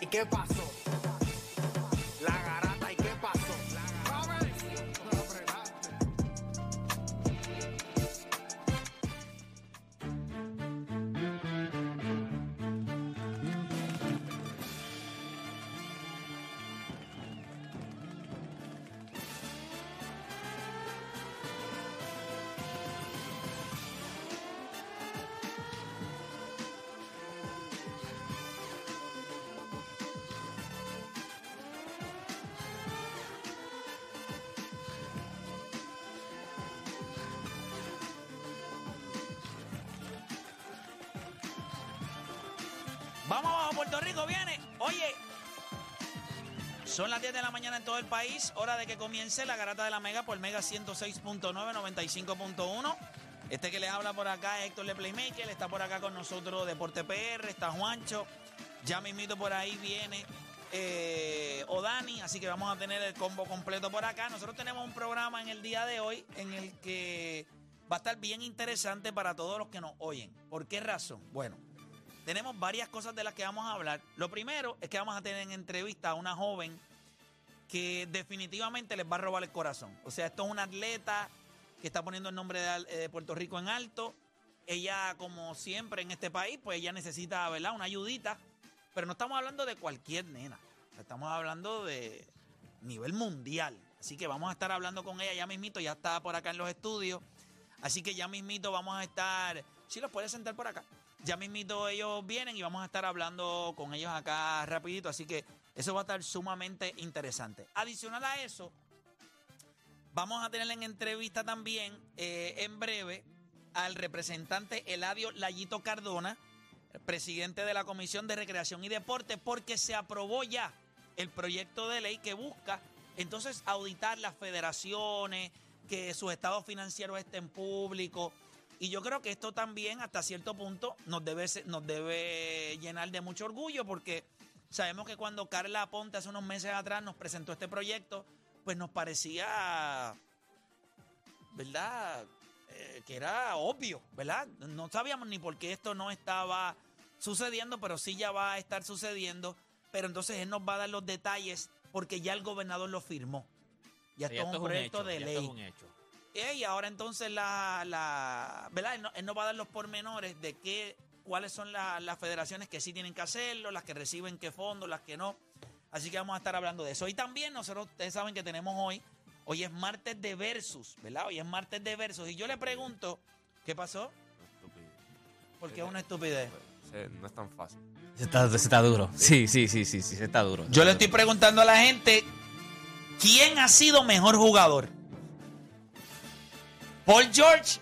¿Y qué pasó? País. Hora de que comience la garata de la Mega por Mega 106.9, 95.1. Este que les habla por acá es Héctor Le Playmaker. Está por acá con nosotros Deporte PR. Está Juancho. Ya mismito por ahí viene eh, Odani. Así que vamos a tener el combo completo por acá. Nosotros tenemos un programa en el día de hoy en el que va a estar bien interesante para todos los que nos oyen. ¿Por qué razón? Bueno. Tenemos varias cosas de las que vamos a hablar. Lo primero es que vamos a tener en entrevista a una joven que definitivamente les va a robar el corazón. O sea, esto es una atleta que está poniendo el nombre eh, de Puerto Rico en alto. Ella, como siempre en este país, pues ella necesita, ¿verdad? Una ayudita. Pero no estamos hablando de cualquier nena. Estamos hablando de nivel mundial. Así que vamos a estar hablando con ella ya mismito. Ya está por acá en los estudios. Así que ya mismito vamos a estar... Sí, los puedes sentar por acá. Ya mismito ellos vienen y vamos a estar hablando con ellos acá rapidito. Así que eso va a estar sumamente interesante. Adicional a eso, vamos a tener en entrevista también eh, en breve al representante Eladio Layito Cardona, presidente de la Comisión de Recreación y Deporte, porque se aprobó ya el proyecto de ley que busca entonces auditar las federaciones, que sus estados financieros estén públicos. Y yo creo que esto también, hasta cierto punto, nos debe, nos debe llenar de mucho orgullo porque sabemos que cuando Carla Ponte hace unos meses atrás nos presentó este proyecto, pues nos parecía, ¿verdad? Eh, que era obvio, ¿verdad? No sabíamos ni por qué esto no estaba sucediendo, pero sí ya va a estar sucediendo. Pero entonces él nos va a dar los detalles porque ya el gobernador lo firmó. Ya Sí, esto es un proyecto hecho, de ya ley. esto es un hecho. Y ahora entonces la, la ¿verdad? Él, no- él nos va a dar los pormenores de qué, cuáles son la- las federaciones que sí tienen que hacerlo, las que reciben qué fondos, las que no. Así que vamos a estar hablando de eso. Y también nosotros, ustedes saben que tenemos hoy, hoy es martes de versus, ¿verdad? Hoy es martes de versus. Y yo le pregunto, ¿qué pasó? Porque es una estupidez. No es tan fácil. Ese está, ese está duro. Sí, sí, sí, sí, sí, ese está duro. Yo le estoy preguntando a la gente, ¿quién ha sido mejor jugador? ¿Paul George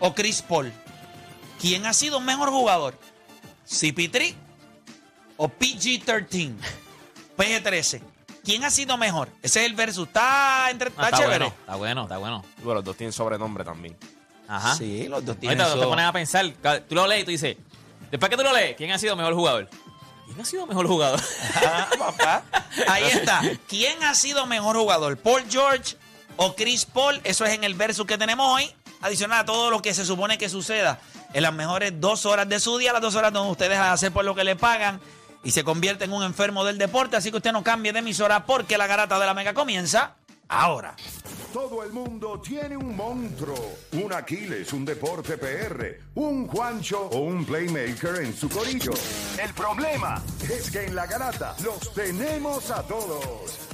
o Chris Paul? ¿Quién ha sido mejor jugador? ¿CP3 o PG-13? PG-13. ¿Quién ha sido mejor? Ese es el versus. Está, entre, Ah, está, está chévere. bueno, está bueno, está bueno. Bueno, los dos tienen sobrenombre también. Ajá. Sí, los dos tienen Ahorita te pones a pensar, tú lo lees y tú dices, después que tú lo lees, ¿quién ha sido mejor jugador? ¿Quién ha sido mejor jugador? Ah, papá. Ahí está. ¿Quién ha sido mejor jugador? ¿Paul George o Chris Paul? Eso es en el versus que tenemos hoy. Adicional a todo lo que se supone que suceda en las mejores dos horas de su día, las dos horas donde ustedes a hacer por lo que le pagan y se convierte en un enfermo del deporte. Así que usted no cambie de emisora porque la garata de la mega comienza ahora. Todo el mundo tiene un monstruo, un Aquiles, un deporte PR, un Juancho o un playmaker en su corillo. El problema es que en la garata los tenemos a todos.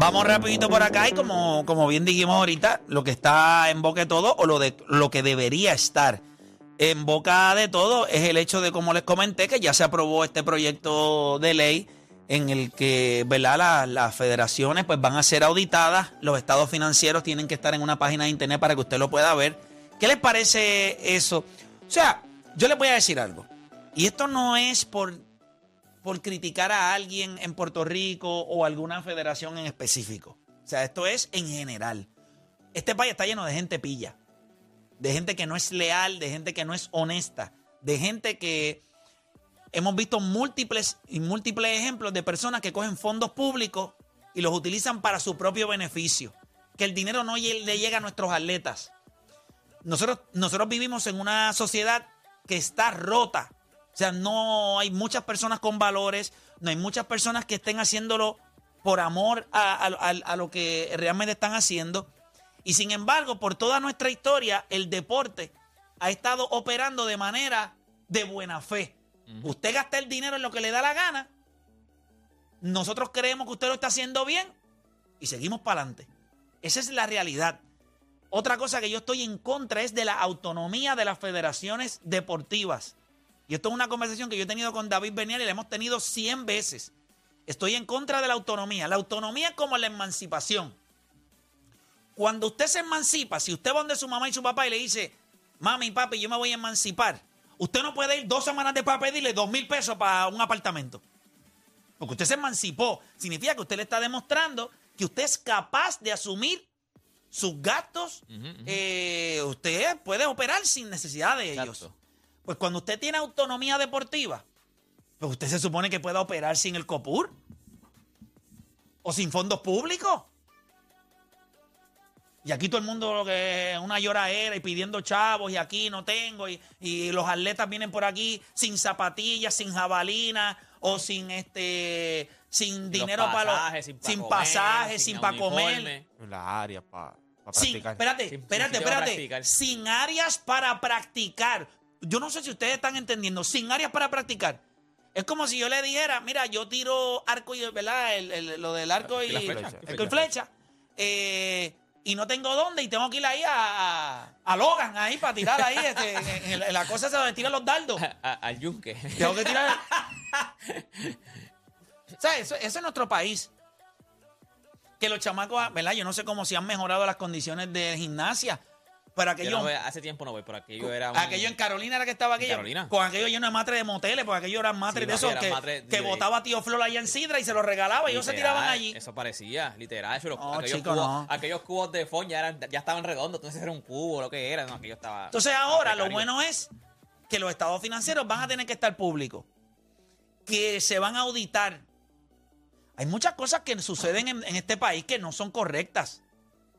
Vamos rapidito por acá y como, como bien dijimos ahorita, lo que está en boca de todo o lo, de, lo que debería estar en boca de todo es el hecho de, como les comenté, que ya se aprobó este proyecto de ley en el que ¿verdad? La- las federaciones pues, van a ser auditadas, los estados financieros tienen que estar en una página de internet para que usted lo pueda ver. ¿Qué les parece eso? O sea, yo les voy a decir algo. Y esto no es por, por criticar a alguien en Puerto Rico o alguna federación en específico. O sea, esto es en general. Este país está lleno de gente pilla, de gente que no es leal, de gente que no es honesta, de gente que hemos visto múltiples y múltiples ejemplos de personas que cogen fondos públicos y los utilizan para su propio beneficio. Que el dinero no le llega a nuestros atletas. Nosotros, nosotros vivimos en una sociedad que está rota. O sea, no hay muchas personas con valores, no hay muchas personas que estén haciéndolo por amor a, a- a- a lo que realmente están haciendo. Y sin embargo, por toda nuestra historia, el deporte ha estado operando de manera de buena fe. Usted gasta el dinero en lo que le da la gana. Nosotros creemos que usted lo está haciendo bien y seguimos para adelante. Esa es la realidad. Otra cosa que yo estoy en contra es de la autonomía de las federaciones deportivas. Y esto es una conversación que yo he tenido con David Benial y la hemos tenido 100 veces. Estoy en contra de la autonomía. La autonomía es como la emancipación. Cuando usted se emancipa, si usted va donde su mamá y su papá y le dice, mami, papi, yo me voy a emancipar, usted no puede ir dos semanas después a pedirle dos mil pesos para un apartamento. Porque usted se emancipó. Significa que usted le está demostrando que usted es capaz de asumir sus gastos. Eh, usted puede operar sin necesidad de ellos. Pues cuando usted tiene autonomía deportiva, pues usted se supone que pueda operar sin el COPUR o sin fondos públicos. Y aquí todo el mundo lo que una lloradera y pidiendo chavos y aquí no tengo y, y los atletas vienen por aquí sin zapatillas, sin jabalina o sin este sin los dinero para pasajes, los sin pa' sin comer, pasajes, sin sin para comer. las áreas para Sin, practicar. espérate, Sin- espérate, espérate. practicar. Sin áreas para practicar. Yo no sé si ustedes están entendiendo. Sin áreas para practicar. Es como si yo le dijera, mira, yo tiro arco y, ¿verdad? El- el- lo del arco y, Y flecha. arco y flecha. eh, y no tengo dónde y tengo que ir ahí a, a, a Logan, ahí para tirar ahí. este, en, la cosa esa donde tiran los dardos. A- al yunque. Tengo que tirar. o sea, eso, eso es nuestro país. Que los chamacos, ¿verdad? Yo no sé cómo se han mejorado las condiciones de gimnasia. Pero Yo aquello, no voy- hace tiempo no voy, pero aquello era un... aquello en Carolina era que estaba aquello. Carolina? Con aquello lleno de matres de moteles, porque aquello eran matres Sí, de esos que, matres que botaba tío Flor allá en Sidra y se los regalaba y ellos se tiraban allí. Eso parecía, literal. eso, los- No, aquellos, chico, cubos, no. aquellos cubos de fondo ya, eran, ya estaban redondos, entonces era un cubo, lo que era. No, aquello estaba. Entonces ahora lo bueno es que los estados financieros van a tener que estar públicos, que se van a auditar. Hay muchas cosas que suceden en, en este país que no son correctas.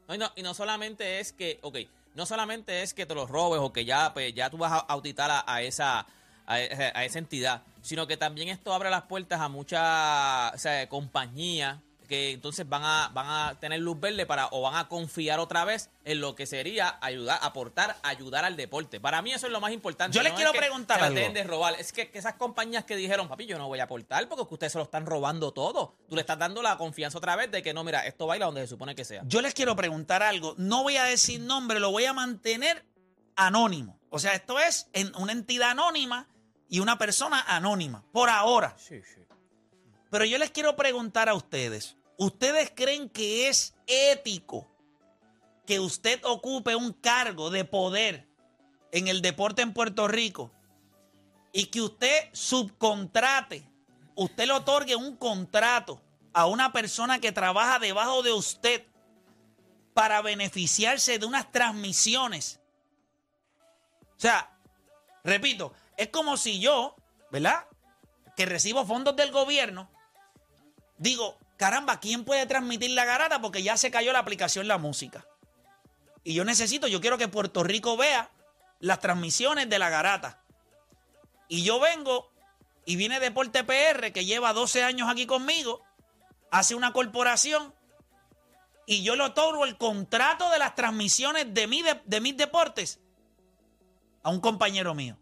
No, y, no, y no solamente es que, ok, no solamente es que te los robes o que ya, pues, ya tú vas a auditar a, esa, a, esa- a esa entidad, sino que también esto abre las puertas a muchas o sea, compañías que entonces van a, van a tener luz verde para o van a confiar otra vez en lo que sería ayudar, aportar, ayudar al deporte. Para mí eso es lo más importante. Yo les quiero es que preguntar la algo. de robar. Es que, que esas compañías que dijeron, papi, yo no voy a aportar porque ustedes se lo están robando todo. Tú le estás dando la confianza otra vez de que no, mira, esto baila donde se supone que sea. Yo les quiero preguntar algo. No voy a decir nombre, lo voy a mantener anónimo. O sea, esto es en una entidad anónima y una persona anónima, por ahora. Sí, sí. Pero yo les quiero preguntar a ustedes, ¿ustedes creen que es ético que usted ocupe un cargo de poder en el deporte en Puerto Rico y que usted subcontrate, usted le otorgue un contrato a una persona que trabaja debajo de usted para beneficiarse de unas transmisiones? O sea, repito, es como si yo, ¿verdad? Que recibo fondos del gobierno, digo, caramba, ¿quién puede transmitir la garata? Porque ya se cayó la aplicación La Música. Y yo necesito, yo quiero que Puerto Rico vea las transmisiones de la garata. Y yo vengo y viene Deporte PR, que lleva 12 años aquí conmigo, hace una corporación y yo le otorgo el contrato de las transmisiones de, mi de, de mis deportes a un compañero mío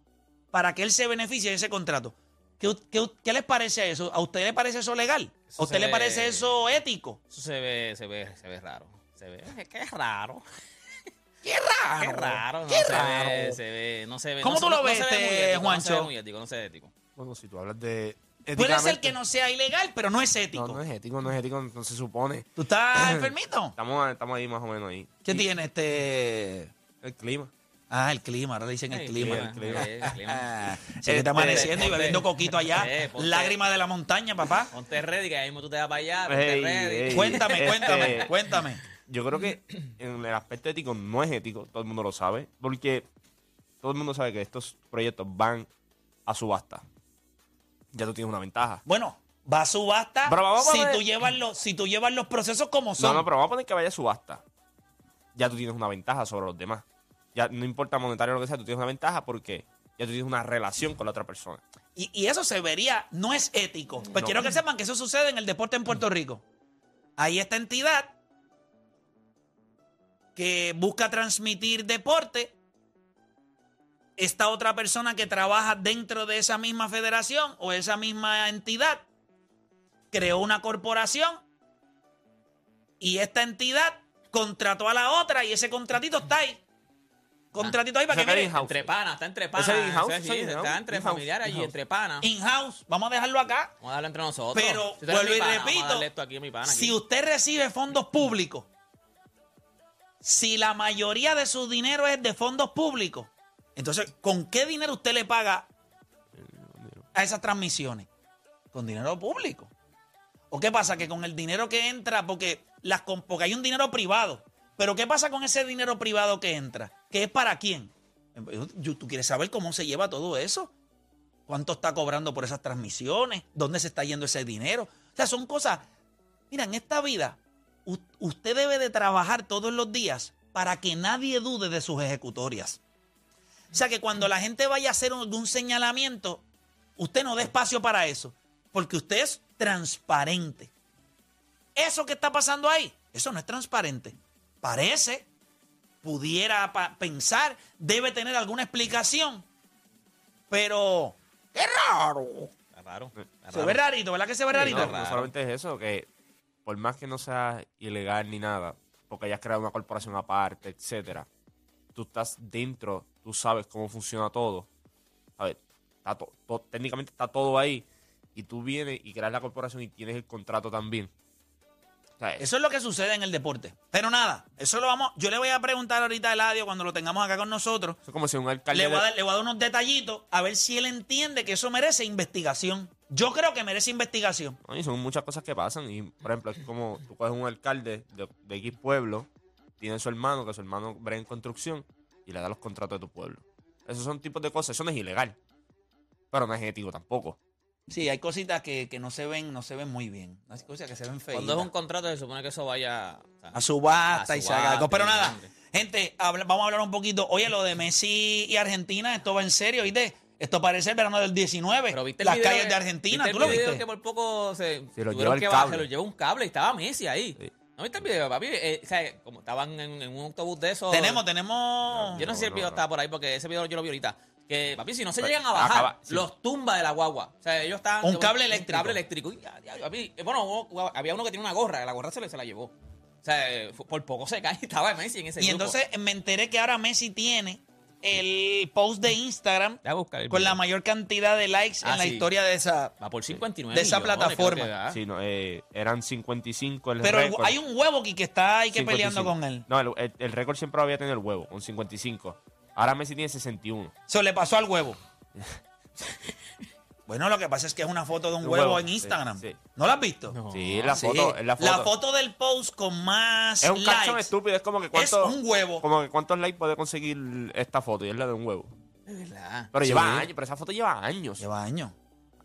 para que él se beneficie de ese contrato. ¿Qué, qué, qué les parece eso? ¿A usted le parece eso legal? Eso ¿A usted le ve- parece eso ético? Eso se ve, se ve, se ve raro. Se ve, es que es raro. ¡Qué raro! Qué raro. No ¡Qué se raro! ve, se ve, no se ve. ¿Cómo no tú lo no ves, se ve muy este, ético, No se ve Juancho? muy ético, no se ve ético. Bueno, si tú hablas de. Puede ser que no sea ilegal, pero no es ético. No, no es ético, no es ético, no se supone. ¿Tú estás enfermito? Estamos, estamos ahí más o menos ahí. ¿Qué Y tiene este...? El clima. Ah, el clima, ahora le dicen el clima. el clima, el clima. Ah, Este, está amaneciendo y bebiendo coquito allá. Eh, ponte- Lágrima de la montaña, papá. Ponte ready, que ahí mismo tú te vas para allá. Ponte Ey, ready. ey. Cuéntame, Este- cuéntame, cuéntame. Yo creo que en el aspecto ético no es ético, todo el mundo lo sabe, porque todo el mundo sabe que estos proyectos van a subasta. Ya tú tienes una ventaja. Bueno, va a subasta Pero vamos a si, poner- tú llevas los, si tú llevas los procesos como son. No, no, pero vamos a poner que vaya a subasta. Ya tú tienes una ventaja sobre los demás. Ya no importa monetario o lo que sea, tú tienes una ventaja porque ya tú tienes una relación con la otra persona. Y, y eso se vería, no es ético. Pues No. quiero que sepan que eso sucede en el deporte en Puerto Rico. Hay esta entidad que busca transmitir deporte. Esta otra persona que trabaja dentro de esa misma federación o esa misma entidad creó una corporación y esta entidad contrató a la otra y ese contratito está ahí. Contratito ahí para que que mire. Entre panas, está entre panas. In-house, sí, está entre familiares allí, in-house. entre panas. In-house, vamos a dejarlo acá. Vamos a darlo entre nosotros. Pero, Si vuelvo y pana, repito, a darle esto aquí a mi pana. Si usted recibe fondos públicos, si la mayoría de su dinero es de fondos públicos, entonces, ¿con qué dinero usted le paga a esas transmisiones? Con dinero público. ¿O qué pasa? Que con el dinero que entra, porque, las, porque hay un dinero privado, pero ¿qué pasa con ese dinero privado que entra? ¿Que es para quién? ¿Tú quieres saber cómo se lleva todo eso? ¿Cuánto está cobrando por esas transmisiones? ¿Dónde se está yendo ese dinero? O sea, son cosas... Mira, en esta vida, usted debe de trabajar todos los días para que nadie dude de sus ejecutorias. O sea, que cuando la gente vaya a hacer un señalamiento, usted no dé espacio para eso, porque usted es transparente. Eso que está pasando ahí, eso no es transparente. Parece, pudiera pa- pensar, debe tener alguna explicación, pero qué raro. Está raro. está Se raro. ve rarito, ¿verdad que se ve No, rarito? no solamente es eso, que por más que no sea ilegal ni nada, porque hayas creado una corporación aparte, etcétera, tú estás dentro, tú sabes cómo funciona todo. To- to- técnicamente está todo ahí y tú vienes y creas la corporación y tienes el contrato también. Eso es lo que sucede en el deporte. Pero nada, eso lo vamos. Yo le voy a preguntar ahorita a Eladio cuando lo tengamos acá con nosotros. eso es como si un alcalde... Le voy, a dar, le voy a dar unos detallitos a ver si él entiende que eso merece investigación. Yo creo que merece investigación. No, y son muchas cosas que pasan. Y, por ejemplo, es como tú coges un alcalde de, de X pueblo, tiene su hermano, que su hermano brega en construcción, y le da los contratos de tu pueblo. Esos son tipos de cosas. Eso no es ilegal. Pero no es ético tampoco. Sí, hay cositas que, que no se ven, no se ven muy bien. Hay cosas que se ven feas. Cuando es un contrato, se supone que eso vaya. o sea, a subasta a y se haga algo. Pero nada, gente, habla- vamos a hablar un poquito. Oye, lo de Messi y Argentina, esto va en serio, ¿viste? Esto parece el verano del 19. Pero viste las video calles de Argentina, ¿viste ¿tú el lo video viste? que por poco se, Se lo tuvieron lleva el que cable. se lo llevó un cable y estaba Messi ahí. Sí. ¿No viste el video, papi? Eh, o sea, como estaban en, en un autobús de esos. Tenemos, tenemos. Yo no sé si el video no, no. estaba por ahí porque ese video yo lo vi ahorita. Que, papi, si no se Pues, llegan a bajar, acaba- sí. los tumba de la guagua. O sea, ellos estaban. Un cable eléctrico. cable eléctrico. Y, ya, ya, papi, eh, bueno, había uno que tiene una gorra, la gorra se, le- se la llevó. O sea, eh, por poco se cae y estaba Messi en ese Y grupo. entonces me enteré que ahora Messi tiene el post de Instagram el con la mayor cantidad de likes Ah, en la sí. historia de esa. Va por 59 de esa millones, plataforma. Sí, no, eh, eran 55 el Pero récord. hay un huevo aquí que está ahí que 55. peleando con él. No, el, el- el récord siempre lo había tenido el huevo, un 55. Ahora Messi tiene 61. Se le pasó al huevo. bueno, lo que pasa es que es una foto de un Un huevo, huevo, en Instagram. sí. ¿No lo has visto? No. Sí, es la Sí. foto, es la foto. del post con más es un likes estúpido, es como que es cuánto, un huevo. como que cuántos likes puede conseguir esta foto y es la de un huevo. De verdad. Pero Sí. lleva años, pero esa foto lleva años. Lleva años.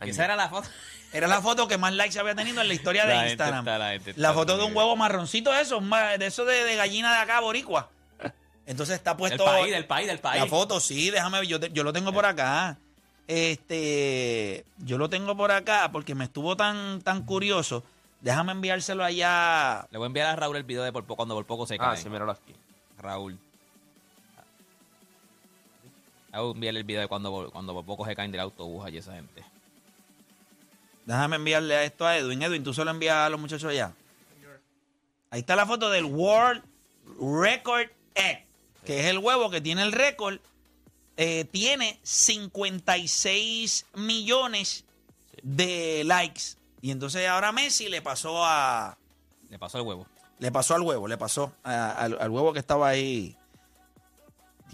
Años. Esa era la foto. Era la foto que más likes había tenido en la historia de La gente Instagram. está- la gente está La foto de un huevo marroncito, eso, de eso de, de gallina de acá, boricua. Entonces está Del puesto. país, del país, del país. La foto, sí, déjame ver, yo, te- yo lo tengo por acá. Este, yo lo tengo por acá porque me estuvo tan, tan curioso. Déjame enviárselo allá. Le voy a enviar a Raúl el video de por po- cuando por poco se cae. Ah, sí, míralo aquí. Raúl. Le voy a enviar el video de cuando, por- cuando por poco se caen del autobús allí esa gente. Déjame enviarle a esto a Edwin. Edwin, tú solo envías a los muchachos allá. Ahí está la foto del World Record Egg, que es el huevo que tiene el récord. Eh, tiene 56 millones de likes. Y entonces ahora Messi le pasó a. Le pasó el huevo. Le pasó al huevo, le pasó a- al, al huevo que estaba ahí.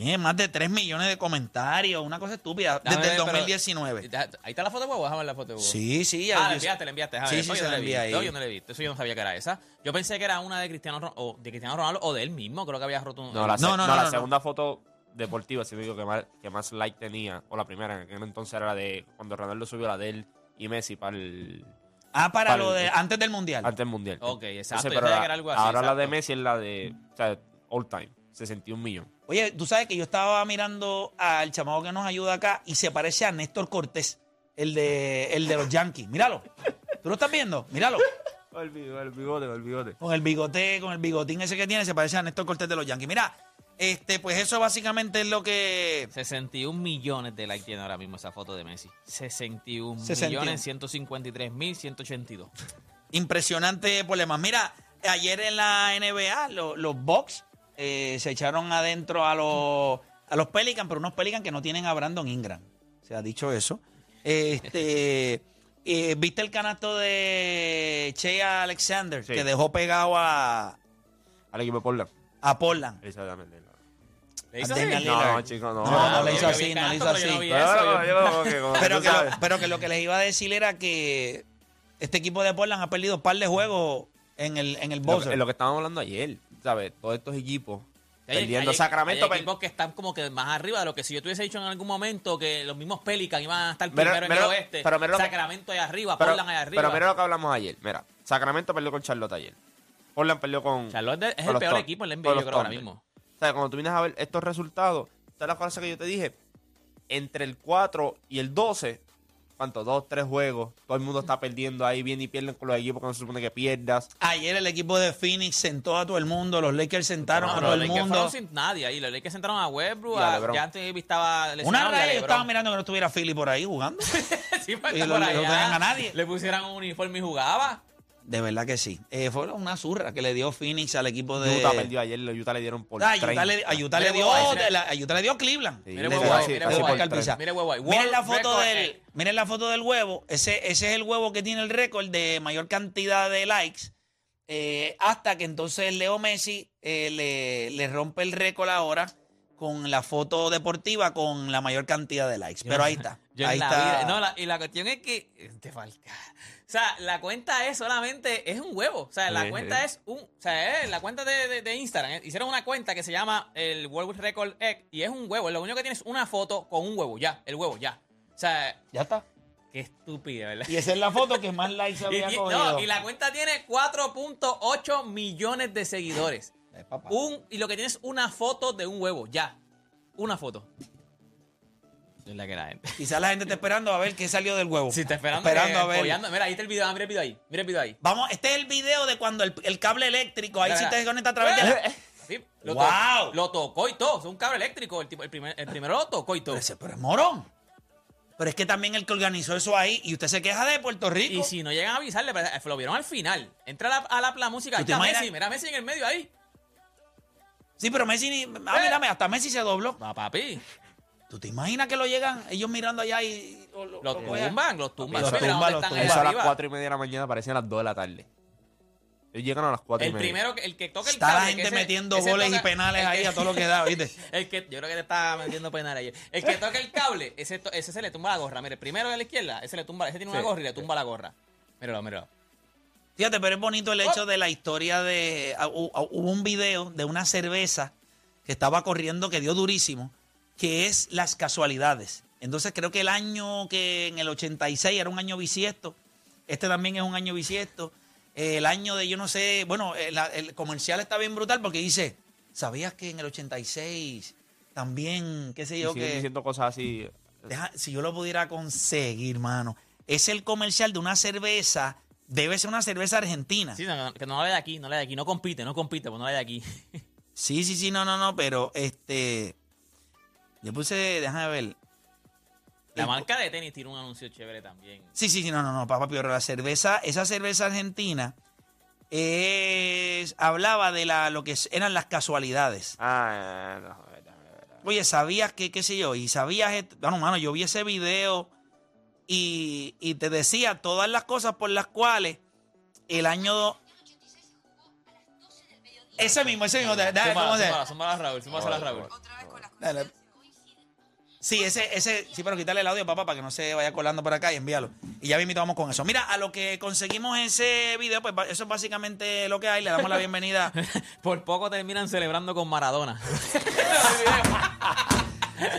Tiene más de 3 millones de comentarios, una cosa estúpida, Déjame desde el ver, pero- 2019. Deja- Ahí está la foto de huevo, déjame ver la foto de huevo. Sí, sí. ya Ah, yo- le enviaste, le enviaste. déjame Sí, ver. sí, yo se no la la vi. envié ahí. No, yo no la he visto. Eso yo no sabía que era esa. Yo pensé que era una de Cristiano o de Cristiano Ronaldo o de él mismo. Creo que había roto un. No, la, se- No, no, no, no, la no, no. segunda foto deportiva, si digo que más, que más like tenía, o la primera, en aquel entonces era la de cuando Ronaldo subió la de él y Messi para el Ah, para Para lo el- de antes del mundial. antes del mundial. Ok, exacto, yo pero sabía la- que era algo así, ahora la de exacto. Messi es la de o sea, all time, 61 millones. Oye, tú sabes que yo estaba mirando al chamaco que nos ayuda acá y se parece a Néstor Cortés, el de, el de los Yankees. Míralo. ¿Tú lo estás viendo? Míralo. El bigote, el bigote, el bigote. Con el bigote, con el bigotín ese que tiene, se parece a Néstor Cortés de los Yankees. Mira, este, pues eso básicamente es lo que. 61 millones de likes tiene ahora mismo esa foto de Messi. 61 61. millones 153 mil 182. Impresionante problemas. Mira, ayer en la NBA, lo- los Bucks eh, se echaron adentro a los, a los Pelicans, pero unos Pelicans que no tienen a Brandon Ingram. Se ha dicho eso. Este, eh, ¿Viste el canasto de Shea Alexander Sí. que dejó pegado a, Al equipo de Portland. a Portland? Exactamente. No, chicos, no. No, no le hizo así, no le hizo así. Pero, que- lo, que lo les iba a decir era que este equipo de Portland ha perdido un par de juegos en el, en el Lo, buzzer. que- lo que estábamos hablando ayer, ¿sabes? Todos estos equipos Hay- perdiendo hay- Sacramento. Hay equipos que están como que más arriba de lo que si yo te hubiese dicho en algún momento que los mismos Pelicans iban a estar Mira- primero en mira el lo- oeste. pero mira Sacramento ahí arriba, pero, Portland arriba. pero mira lo que hablamos ayer. Mira, Sacramento perdió con Charlotte ayer. Portland perdió con. Charlotte es con el peor equipo en la NBA, yo creo, ahora Thunder. mismo. O sea, cuando tú vienes a ver estos resultados, esta es la cosa que yo te dije. Entre el 4 y el 12, ¿cuánto? Dos, tres juegos. Todo el mundo está perdiendo ahí, viene y pierden con los equipos que no se supone que pierdas. Ayer el equipo de Phoenix sentó a todo el mundo, los Lakers sentaron No, a todo el Lakers mundo. sin nadie ahí. Los Lakers sentaron a Westbrook, Y a ya antes estaba Una lesionado. raya yo estaba mirando que no estuviera Philly por ahí jugando. Sí, pues, Y lo- por no allá. tenían a nadie. Le pusieran un uniforme y jugaba. De verdad que sí. Eh, fue una zurra que le dio Phoenix al equipo de. Utah perdió ayer, los Utah le dieron por Ah, 30. Utah le, a Utah le dio, a Utah le dio Cleveland. Sí, Mire, huevo mire. Miren la foto record, del, eh. miren la foto del huevo. Ese, ese es el huevo que tiene el récord de mayor cantidad de likes. eh, hasta que entonces Leo Messi eh, le, le rompe el récord ahora con la foto deportiva con la mayor cantidad de likes. Pero ahí está. Ahí la está. vida- no, la- y la cuestión es que. Te falta. O sea, la cuenta es solamente. Es un huevo. O sea, la cuenta sí. es un. O sea, es la cuenta de, de- de Instagram. eh, Hicieron una cuenta que se llama el World Record Egg. Y es un huevo. Lo único que tienes es una foto con un huevo. Ya. El huevo, ya. O sea, Ya está. qué estúpido, ¿verdad? Y esa es la foto que más likes había y- cogido. no, y la cuenta tiene 4.8 millones de seguidores. Eh, papá. Un, y lo que tienes es una foto de un huevo. Ya. Una foto. Es la que la gente. Quizás la gente está esperando a ver qué salió del huevo. Si está esperando, Esperando que- a ver. apoyando. Mira, ahí está el video, mira el video ahí. Mira el video ahí. Vamos, este es el video de cuando el, el cable eléctrico, ahí sí te conecta a través de la... Sí, lo, ¡Wow! to- lo tocó y todo. Es un cable eléctrico. El, tipo, el, primer- el primero lo tocó y todo. Pero, ese- pero es morón. Pero es que también el que organizó eso ahí, y usted se queja de Puerto Rico. Y si no llegan a avisarle, pero lo vieron al final. Entra a la, a la, la música. Ahí ¿Tú te está? Messi. Mira a Messi en el medio ahí. Sí, pero Messi, ni- ah, mírame, hasta Messi se dobló. Va, papi. ¿Tú te imaginas que lo llegan ellos mirando allá y lo, lo- Los lo tumban, los tumban. Los tumban, los tumban. Eso a las arriba. 4 y media de la mañana, parecían las 2 de la tarde. Ellos llegan a las 4 y El media. primero, que- el que toca el Está la cable, gente que ese- metiendo ese goles y toca- penales el ahí que- a todo lo que da, ¿viste? El que, yo creo que te estaba metiendo penales ayer. El que toca el cable, ese, ese se le tumba la gorra. Mire, el primero de la izquierda, ese le tumba, ese tiene una Sí, gorra y le tumba la gorra. Míralo, míralo. Fíjate, pero es bonito el hecho de la historia de... ah, ah, Hubo un video de una cerveza que estaba corriendo que dio durísimo, que es las casualidades. Entonces creo que el año que en el 86 era un año bisiesto, este también es un año bisiesto. Eh, el año de yo no sé, bueno, el, el comercial está bien brutal porque dice, ¿sabías que en el 86 también, qué sé yo, que... diciendo cosas así. Deja- si yo lo pudiera conseguir, mano. Es el comercial de una cerveza, debe ser una cerveza argentina. Sí, no, que no la de aquí, no la de aquí. No compite, no compite, pues no la de aquí. Sí, sí, sí, no, no, no, pero este. Yo puse, déjame ver. La marca de tenis tiene un anuncio chévere también. Sí, sí, sí, no, no, no, papá, pero la cerveza, esa cerveza argentina es, hablaba de la, lo que eran las casualidades. Ah, no, no, no, no. Oye, ¿sabías que, qué sé yo? Y sabías, esto? bueno, mano, yo vi ese video y, y te decía todas las cosas por las cuales el año... Ese mismo, ese mismo, da- da- ¿cómo se- súmala, Raúl, Raúl. Dale. Sí, ese, ese, sí, pero quítale el audio, papá, para que no se vaya colando por acá y envíalo. Y ya mismo vamos con eso. Mira, a lo que conseguimos ese video, pues eso es básicamente lo que hay. Le damos la bienvenida. Por poco terminan celebrando con Maradona.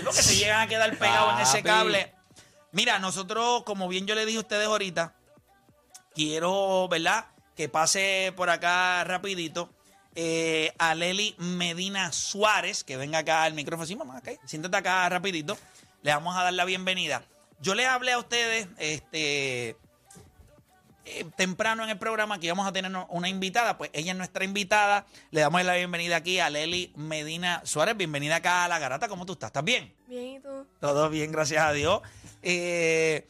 lo que se llegan a quedar pegados en ese cable. Mira, nosotros, como bien yo le dije a ustedes ahorita, quiero, ¿verdad? Que pase por acá rapidito. eh, a Leli Medina Suárez, que venga acá al micrófono. Sí, mamá, ok. Siéntate acá rapidito. Le vamos a dar la bienvenida. Yo les hablé a ustedes, este, eh, temprano en el programa que íbamos a tener una invitada, pues ella es nuestra invitada. Le damos la bienvenida aquí a Leli Medina Suárez. Bienvenida acá a La Garata. ¿Cómo tú estás? ¿Estás bien? Bien, ¿y tú? Todo bien, gracias a Dios. Eh,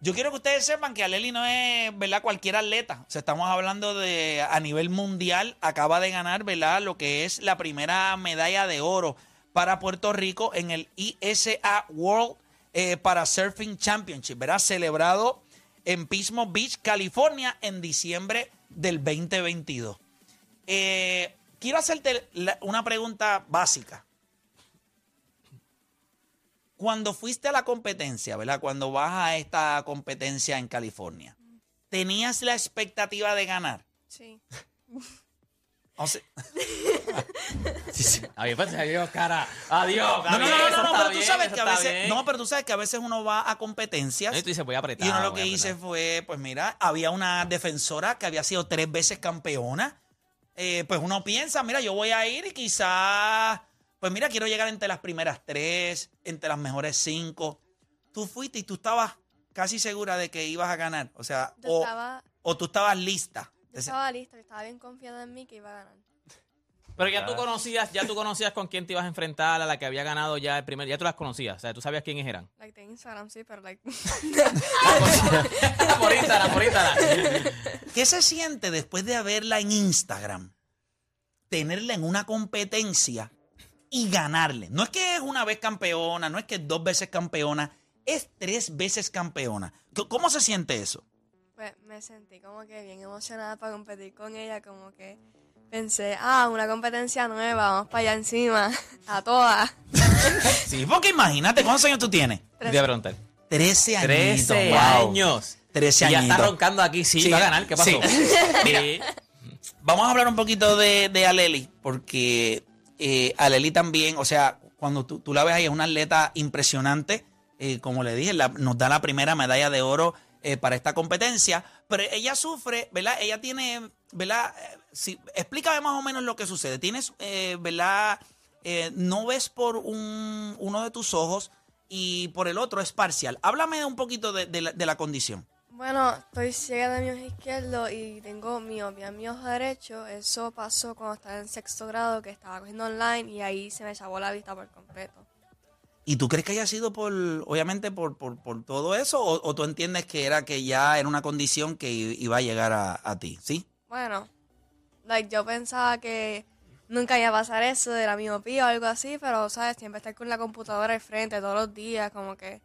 yo quiero que ustedes sepan que Aleli no es, ¿verdad? Cualquier atleta. O estamos hablando de a nivel mundial. Acaba de ganar, ¿verdad? Lo que es la primera medalla de oro para Puerto Rico en el ISA World eh, para Surfing Championship, ¿verdad? Celebrado en Pismo Beach, California, en diciembre del 2022. Eh, quiero hacerte una pregunta básica. Cuando fuiste a la competencia, ¿verdad? Cuando vas a esta competencia en California, ¿tenías la expectativa de ganar? Sí. O sea- Adiós, pues, adiós, cara. Adiós. no, no, no, no, no, pero tú sabes que a veces, no, pero tú sabes que a veces uno va a competencias Y tú dices, voy a apretar. y uno lo que a hice apretar. fue, pues mira, había una defensora que había sido tres veces campeona. Eh, pues uno piensa, mira, yo voy a ir y quizás, pues mira, quiero llegar entre las primeras tres, entre las mejores cinco. Tú fuiste y tú estabas casi segura de que ibas a ganar. O sea, Yo o, estaba, o tú estabas lista. yo estaba lista, estaba bien confiada en mí que iba a ganar. Pero ya tú conocías, ya tú conocías con quién te ibas a enfrentar, a la que había ganado ya el primer, ya tú las conocías, o sea, tú sabías quiénes eran. Like, de Instagram sí, pero like... por Instagram, por Instagram. ¿Qué se siente después de verla en Instagram? Tenerla en una competencia y ganarle. No es que es una vez campeona, no es que es dos veces campeona, es tres veces campeona. ¿Cómo se siente eso? Pues me sentí como que bien emocionada para competir con ella, como que pensé, ah, una competencia nueva, vamos para allá encima, a todas. Sí, porque imagínate, ¿cuántos años tú tienes? Te iba a preguntar. Trece añitos. 13 wow. años. Trece Y ya está roncando aquí, sí, Sí, va a ganar, ¿qué pasó? sí. Sí. Vamos a hablar un poquito de, de Aleli, porque eh, Aleli también, o sea, cuando tú, tú la ves ahí, es una atleta impresionante. eh, como le dije, la- nos da la primera medalla de oro eh, para esta competencia, pero ella sufre, ¿verdad? Ella tiene, ¿verdad? Eh, si- explícame más o menos lo que sucede. Tienes, ¿verdad? No ves por un, uno de tus ojos y por el otro es parcial. Háblame un poquito de la condición. Bueno, estoy ciega de mi ojo izquierdo y tengo miopía en mi ojo derecho. Eso pasó cuando estaba en sexto grado, que estaba cogiendo online y ahí se me chavó la vista por completo. ¿Y tú crees que haya sido por, obviamente, por, por, por todo eso? O, o tú entiendes que era que ya era una condición que iba a llegar a, a ti? ¿Sí? Bueno, like, yo pensaba que nunca iba a pasar eso de la miopía o algo así, pero, ¿sabes? Siempre estar con la computadora al frente todos los días, como que...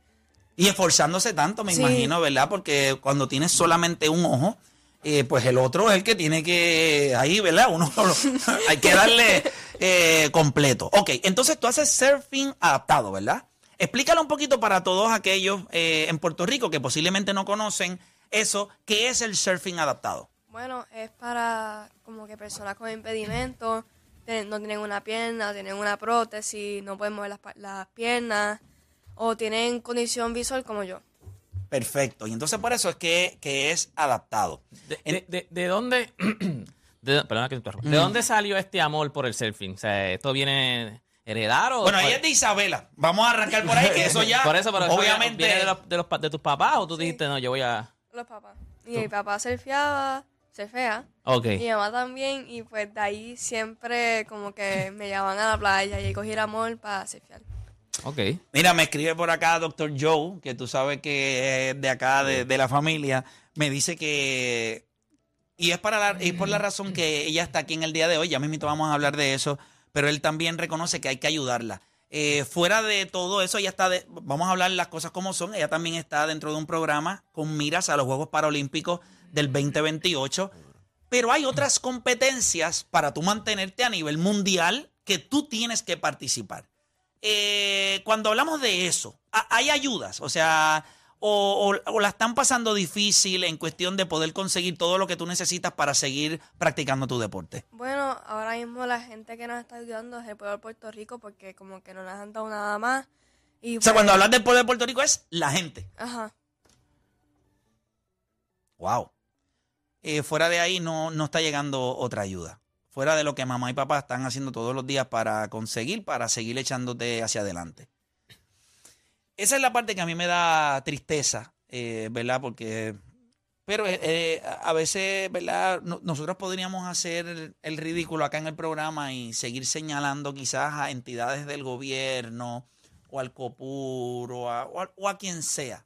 Y esforzándose tanto, me Sí. imagino, ¿verdad? Porque cuando tienes solamente un ojo, eh, pues el otro es el que tiene que, ahí, ¿verdad? Uno hay que darle eh, completo. Ok, entonces tú haces surfing adaptado, ¿verdad? Explícalo un poquito para todos aquellos eh, en Puerto Rico que posiblemente no conocen eso, ¿qué es el surfing adaptado? Bueno, es para como que personas con impedimentos, no tienen una pierna, tienen una prótesis, no pueden mover las, las piernas, o tienen condición visual como yo. Perfecto. Y entonces por eso es que, que es adaptado. De, de- de- de dónde, de, perdona que te interrumpa. ¿De dónde salió este amor por el surfing? O sea, ¿esto viene heredado? Bueno, ella es de Isabela. Vamos a arrancar por ahí, que eso ya, Por eso, pero eso obviamente... ¿Viene de, los, de, los pa- de tus papás o tú dijiste, no, yo voy a... Los papás. Y mi papá surfeaba, surfea, Ok. y mi mamá también, y pues de ahí siempre como que me llevaban a la playa y cogí el amor para surfear. Ok. Mira, me escribe por acá Dr. Joe, que tú sabes que es de acá, de, de la familia. Me dice que. Y es, para la, y por la razón que ella está aquí en el día de hoy. Ya mismo vamos a hablar de eso. Pero él también reconoce que hay que ayudarla. Eh, fuera de todo eso, ella está. de- vamos a hablar las cosas como son. Ella también está dentro de un programa con miras a los Juegos Paralímpicos del 2028. Pero hay otras competencias para tú mantenerte a nivel mundial que tú tienes que participar eh, cuando hablamos de eso, ¿ha- ¿hay ayudas? O sea, o, o- o la están pasando difícil en cuestión de poder conseguir todo lo que tú necesitas para seguir practicando tu deporte. Bueno, ahora mismo la gente que nos está ayudando es el pueblo de Puerto Rico porque como que no nos han dado nada más. Y O sea, pues- cuando hablas del pueblo de Puerto Rico es la gente. Ajá. Wow. Eh, fuera de ahí no, no está llegando otra ayuda. Fuera de lo que mamá y papá están haciendo todos los días para conseguir, para seguir echándote hacia adelante. Esa es la parte que a mí me da tristeza, eh, ¿verdad? Porque, pero eh, eh, a veces, ¿verdad? No- nosotros podríamos hacer el, ridículo acá en el programa y seguir señalando quizás a entidades del gobierno o al COPUR o a- o a quien sea.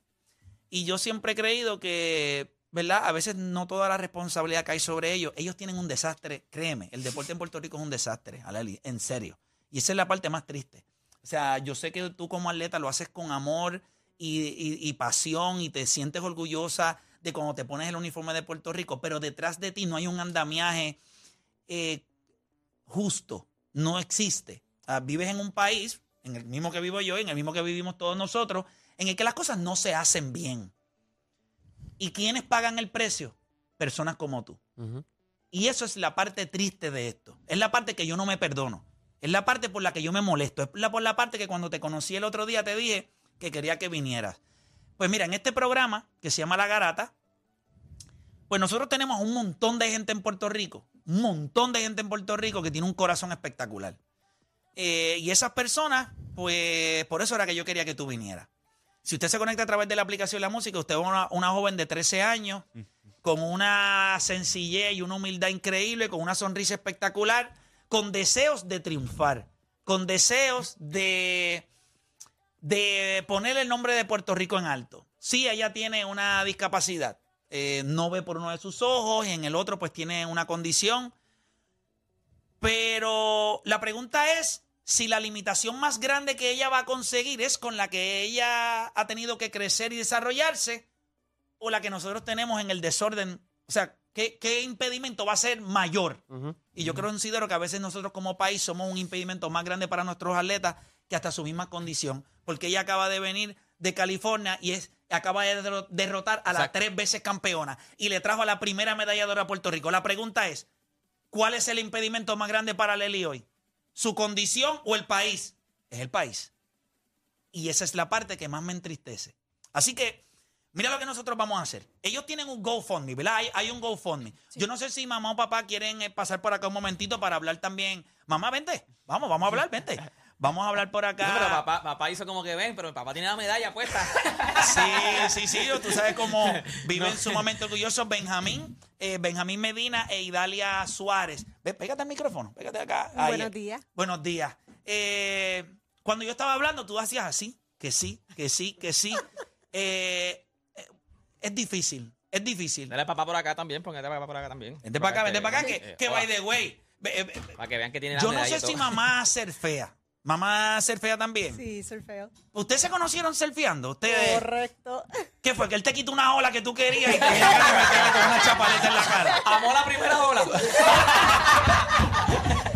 Y yo siempre he creído que, ¿verdad? A veces no toda la responsabilidad cae sobre ellos. Ellos tienen un desastre, créeme, el deporte en Puerto Rico es un desastre, Aleli, en serio. Y esa es la parte más triste. O sea, yo sé que tú como atleta lo haces con amor y, y- pasión y te sientes orgullosa de cuando te pones el uniforme de Puerto Rico, pero detrás de ti no hay un andamiaje eh, justo, no existe. Vives en un país, en el mismo que vivo yo, en el mismo que vivimos todos nosotros, en el que las cosas no se hacen bien. ¿Y quiénes pagan el precio? Personas como tú. Y eso es la parte triste de esto. Es la parte que yo no me perdono. Es la parte por la que yo me molesto. Es la, por la parte que cuando te conocí el otro día te dije que quería que vinieras. Pues mira, en este programa que se llama La Garata, pues nosotros tenemos un montón de gente en Puerto Rico, un montón de gente en Puerto Rico que tiene un corazón espectacular. Eh, y esas personas, pues por eso era que yo quería que tú vinieras. Si usted se conecta a través de la aplicación de la música, usted es una, una joven de 13 años, con una sencillez y una humildad increíble, con una sonrisa espectacular, con deseos de triunfar, con deseos de, de poner el nombre de Puerto Rico en alto. Sí, ella tiene una discapacidad, eh, no ve por uno de sus ojos, y en el otro pues tiene una condición. Pero la pregunta es si la limitación más grande que ella va a conseguir es con la que ella ha tenido que crecer y desarrollarse o la que nosotros tenemos en el desorden. O sea, ¿qué, qué impedimento va a ser mayor? Y yo creo, considero que a veces nosotros como país somos un impedimento más grande para nuestros atletas que hasta su misma condición. Porque ella acaba de venir de California y es, acaba de derro- derrotar a la Exacto. tres veces campeona y le trajo a la primera medalla de oro a Puerto Rico. La pregunta es, ¿cuál es el impedimento más grande para Leli hoy? ¿Su condición o el país? Es el país. Y esa es la parte que más me entristece. Así que, mira lo que nosotros vamos a hacer. Ellos tienen un GoFundMe, ¿verdad? Hay, hay un GoFundMe. Yo no sé si mamá o papá quieren eh, pasar por acá un momentito para hablar también. Mamá, vente. Vamos, vamos a hablar, vente. Vamos a hablar por acá. No, pero papá, papá hizo como que ven, pero papá tiene la medalla puesta. Sí, sí, sí. Tú sabes cómo viven sumamente orgullosos Benjamín, eh, Benjamín Medina e Idalia Suárez. Ve, pégate al micrófono, pégate acá. Ahí. Buenos días. Buenos días. Eh, cuando yo estaba hablando, tú hacías así, que sí, que sí, que sí. Eh, eh, es difícil, es difícil. Dale papá por acá también, póngate papá por acá también. Vente para acá, vente para acá, que, Eh, que hola. by the way. Para que vean que tiene la Yo no sé si mamá va a ser fea. Mamá va a ser fea también. Sí, surfeo. ¿Ustedes se conocieron surfeando? ¿Ustedes? Correcto. ¿Qué fue? Que él te quitó una ola que tú querías y te ganas de meterle con una chapaleta en la cara. Amó la primera ola.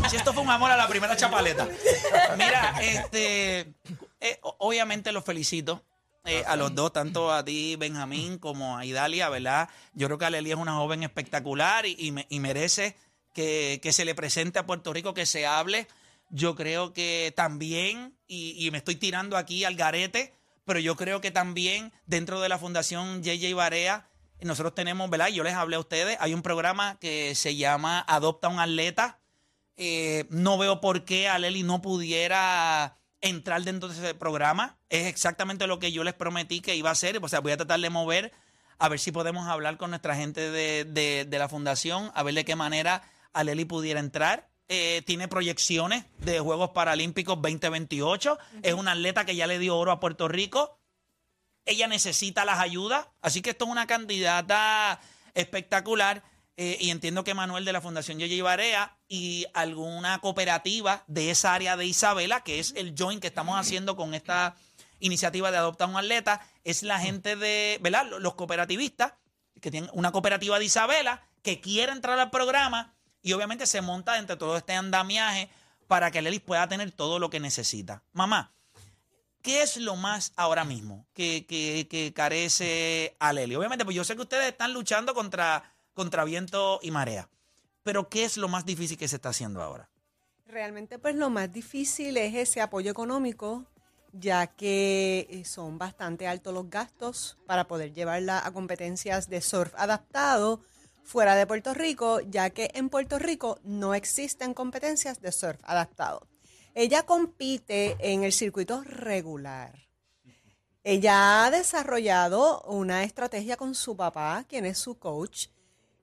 Si esto fue un amor a la primera chapaleta. Mira, este, eh, obviamente los felicito. eh, a los dos, tanto a ti, Benjamín, como a Idalia, ¿verdad? Yo creo que Aleli es una joven espectacular y, y me- y merece que, que se le presente a Puerto Rico, que se hable. Yo creo que también, y, me estoy tirando aquí al garete, pero yo creo que también dentro de la Fundación JJ Barea, nosotros tenemos, ¿verdad? Yo les hablé a ustedes, hay un programa que se llama Adopta un Atleta. Eh, no veo por qué Aleli no pudiera entrar dentro de ese programa. Es exactamente lo que yo les prometí que iba a hacer. O sea, voy a tratar de mover, a ver si podemos hablar con nuestra gente de, de- de la fundación, a ver de qué manera Aleli pudiera entrar. Eh, tiene proyecciones de Juegos Paralímpicos 2028. Es una atleta que ya le dio oro a Puerto Rico. Ella necesita las ayudas. Así que esto es una candidata espectacular. eh, y entiendo que Manuel de la Fundación Yoye Barea y alguna cooperativa de esa área de Isabela, que es el joint que estamos haciendo con esta iniciativa de Adopta un Atleta, es la gente de, ¿verdad? Los cooperativistas que tienen una cooperativa de Isabela que quiere entrar al programa y obviamente se monta entre todo este andamiaje para que Lelis pueda tener todo lo que necesita. Mamá, ¿qué es lo más ahora mismo que, que- que carece a Leli? Obviamente, pues yo sé que ustedes están luchando contra, contra viento y marea, pero ¿qué es lo más difícil que se está haciendo ahora? Realmente, pues lo más difícil es ese apoyo económico, ya que eh, son bastante altos los gastos para poder llevarla a competencias de surf adaptado fuera de Puerto Rico, ya que en Puerto Rico no existen competencias de surf adaptado. Ella compite en el circuito regular. Ella ha desarrollado una estrategia con su papá, quien es su coach,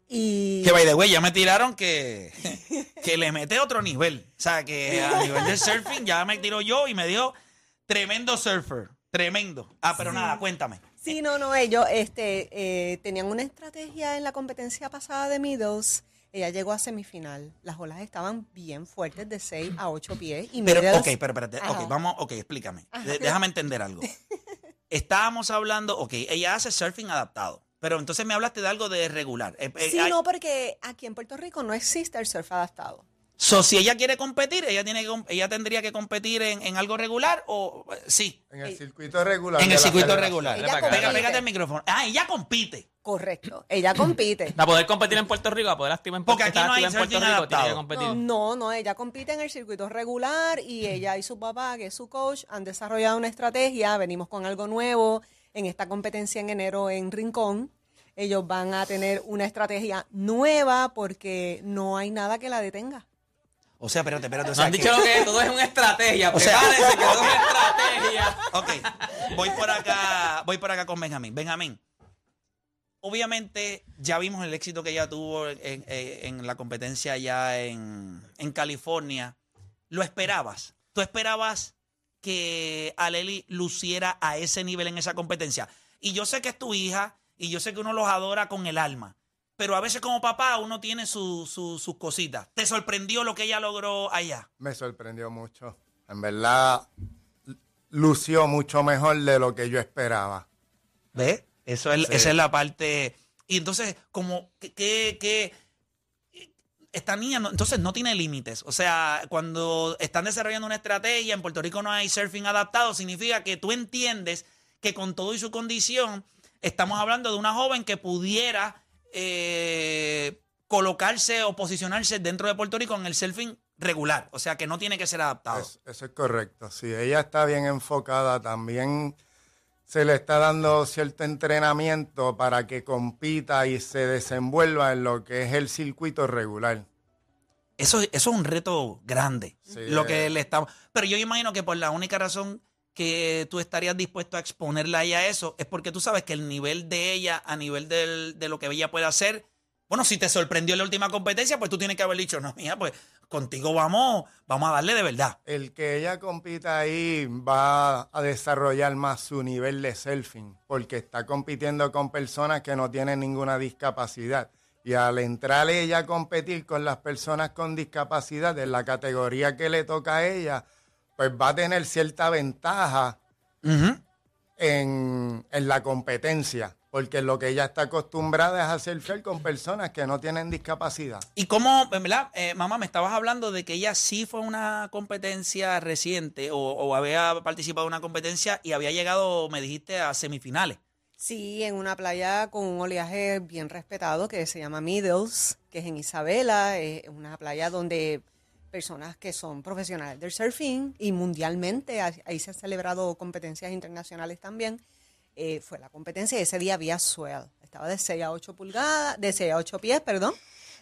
y Que by the way, ya me tiraron que, que le mete otro nivel. O sea, que a nivel del surfing ya me tiró yo y me dio tremendo surfer. Tremendo. Ah, pero nada, cuéntame. Sí, no, no, ellos este, eh, tenían una estrategia en la competencia pasada de Middles. Ella llegó a semifinal. Las olas estaban bien fuertes, de 6 a 8 pies. Y Pero, Middles- ok, pero espérate. Ajá. Ok, vamos, ok, explícame. De- déjame entender algo. Estábamos hablando, ok, ella hace surfing adaptado. Pero entonces me hablaste de algo de regular. Eh, eh, Sí, no, porque aquí en Puerto Rico no existe el surf adaptado. So, si ella quiere competir, ella tiene que, ella tendría que competir en, en algo regular o eh, sí, En el circuito regular. en el circuito regular. Pega- pégate el micrófono. Ah, ella compite. Correcto. Ella compite. Para poder competir en Puerto Rico, para poder activar en Porque Puerto aquí no hay en Puerto Rico, tiene que. No, no, ella compite en el circuito regular y ella y su papá, que es su coach, han desarrollado una estrategia. Venimos con algo nuevo en esta competencia en enero en Rincón. Ellos van a tener una estrategia nueva porque no hay nada que la detenga. O sea, espérate, espérate. O sea, han que- dicho lo que es, todo es una estrategia. O sea- que todo es una estrategia. Ok, voy por acá, voy por acá con Benjamín. Benjamín, obviamente ya vimos el éxito que ella tuvo en, en- en la competencia allá en, en California. ¿Lo esperabas? ¿Tú esperabas que Aleli luciera a ese nivel en esa competencia? Y yo sé que es tu hija y yo sé que uno los adora con el alma. Pero a veces como papá uno tiene su- su- sus cositas. ¿Te sorprendió lo que ella logró allá? Me sorprendió mucho. En verdad, lució mucho mejor de lo que yo esperaba. ¿Ves? Eso es, Sí. Esa es la parte. Y entonces, como que, que- que- esta niña no- entonces no tiene límites. O sea, cuando están desarrollando una estrategia, en Puerto Rico no hay surfing adaptado, significa que tú entiendes que con todo y su condición, estamos hablando de una joven que pudiera eh, colocarse o posicionarse dentro de Puerto Rico en el surfing regular. O sea, que no tiene que ser adaptado. Es- eso es correcto. Si ella está bien enfocada, también se le está dando cierto entrenamiento para que compita y se desenvuelva en lo que es el circuito regular. Eso, eso es un reto grande. Sí, lo eh. que le estamos. Pero yo imagino que por la única razón que tú estarías dispuesto a exponerla a a eso es porque tú sabes que el nivel de ella, a nivel del- de lo que ella puede hacer, bueno, si te sorprendió en la última competencia, pues tú tienes que haber dicho, no, mira, pues contigo vamos, vamos a darle de verdad. El que ella compita ahí va a desarrollar más su nivel de surfing, porque está compitiendo con personas que no tienen ninguna discapacidad. Y al entrar ella a competir con las personas con discapacidad en la categoría que le toca a ella, pues va a tener cierta ventaja en, en la competencia, porque lo que ella está acostumbrada es a surfear con personas que no tienen discapacidad. Y cómo, ¿verdad? Eh, mamá, me estabas hablando de que ella sí fue a una competencia reciente o, o había participado en una competencia y había llegado, me dijiste, a semifinales. Sí, en una playa con un oleaje bien respetado que se llama Middles, que es en Isabela, es una playa donde personas que son profesionales del surfing y mundialmente, ahí se han celebrado competencias internacionales también, eh, fue la competencia y ese día había swell, estaba de 6 a 8 pulgadas, de 6 a 8 pies, perdón.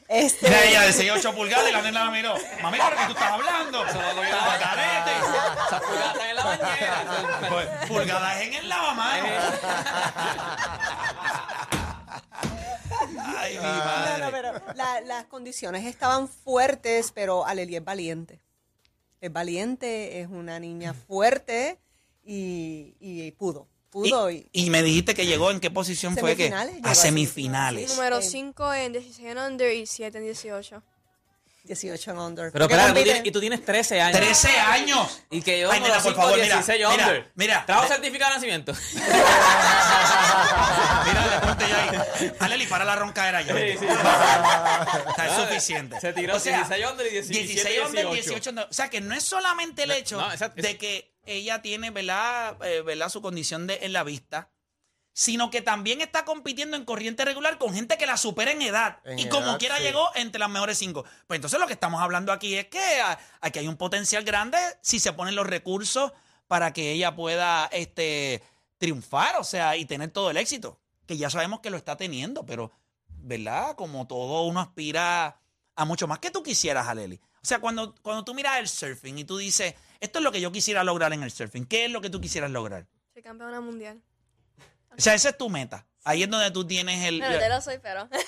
Este, Mira ella de 6 8 pulgadas y la nena la miró. Mami, ¿pero qué tú estás hablando? Estaba carete. Esas pulgadas están en la bañera. Pues, Pulgadas en el lavamanos. Ay, No, no, madre. pero la- las condiciones estaban fuertes, pero Aleli es valiente. Es valiente, es una niña fuerte y, y pudo. Pudo y, Y, y me dijiste que llegó en qué posición fue que Semifinales, llegó a a semifinales. Número Eh, 5 en 16 en under y 7 en 18. 18 en under. Pero espera, tú tienes- y tú tienes 13 años. 13 años. Y que yo Ay, nena, por 5, favor, mira, 16 mira, under. mira. ¿Trajo Le- certificado de nacimiento? Mira, deporte ya ahí. Aleli, para la roncadera ya. Sí, sí. Está, es suficiente. Se tiró O sea, 16 under y 17, 16 under, 18. 18 under. O sea, que no es solamente el No, hecho no, exacto. de que ella tiene, ¿verdad? eh, ¿verdad? Su condición de, en la vista, sino que también está compitiendo en corriente regular con gente que la supera en edad. En y como quiera sí. llegó entre las mejores cinco. Pues entonces lo que estamos hablando aquí es que ah, aquí hay un potencial grande si se ponen los recursos para que ella pueda este, triunfar, o sea, y tener todo el éxito. Que ya sabemos que lo está teniendo, pero, ¿verdad? Como todo uno aspira a mucho más que tú quisieras, Aleli. O sea, cuando, cuando tú miras el surfing y tú dices, esto es lo que yo quisiera lograr en el surfing, ¿qué es lo que tú quisieras lograr? Soy campeona mundial. O sea, esa es tu meta. Ahí es donde tú tienes el... Bueno, te lo soy, pero.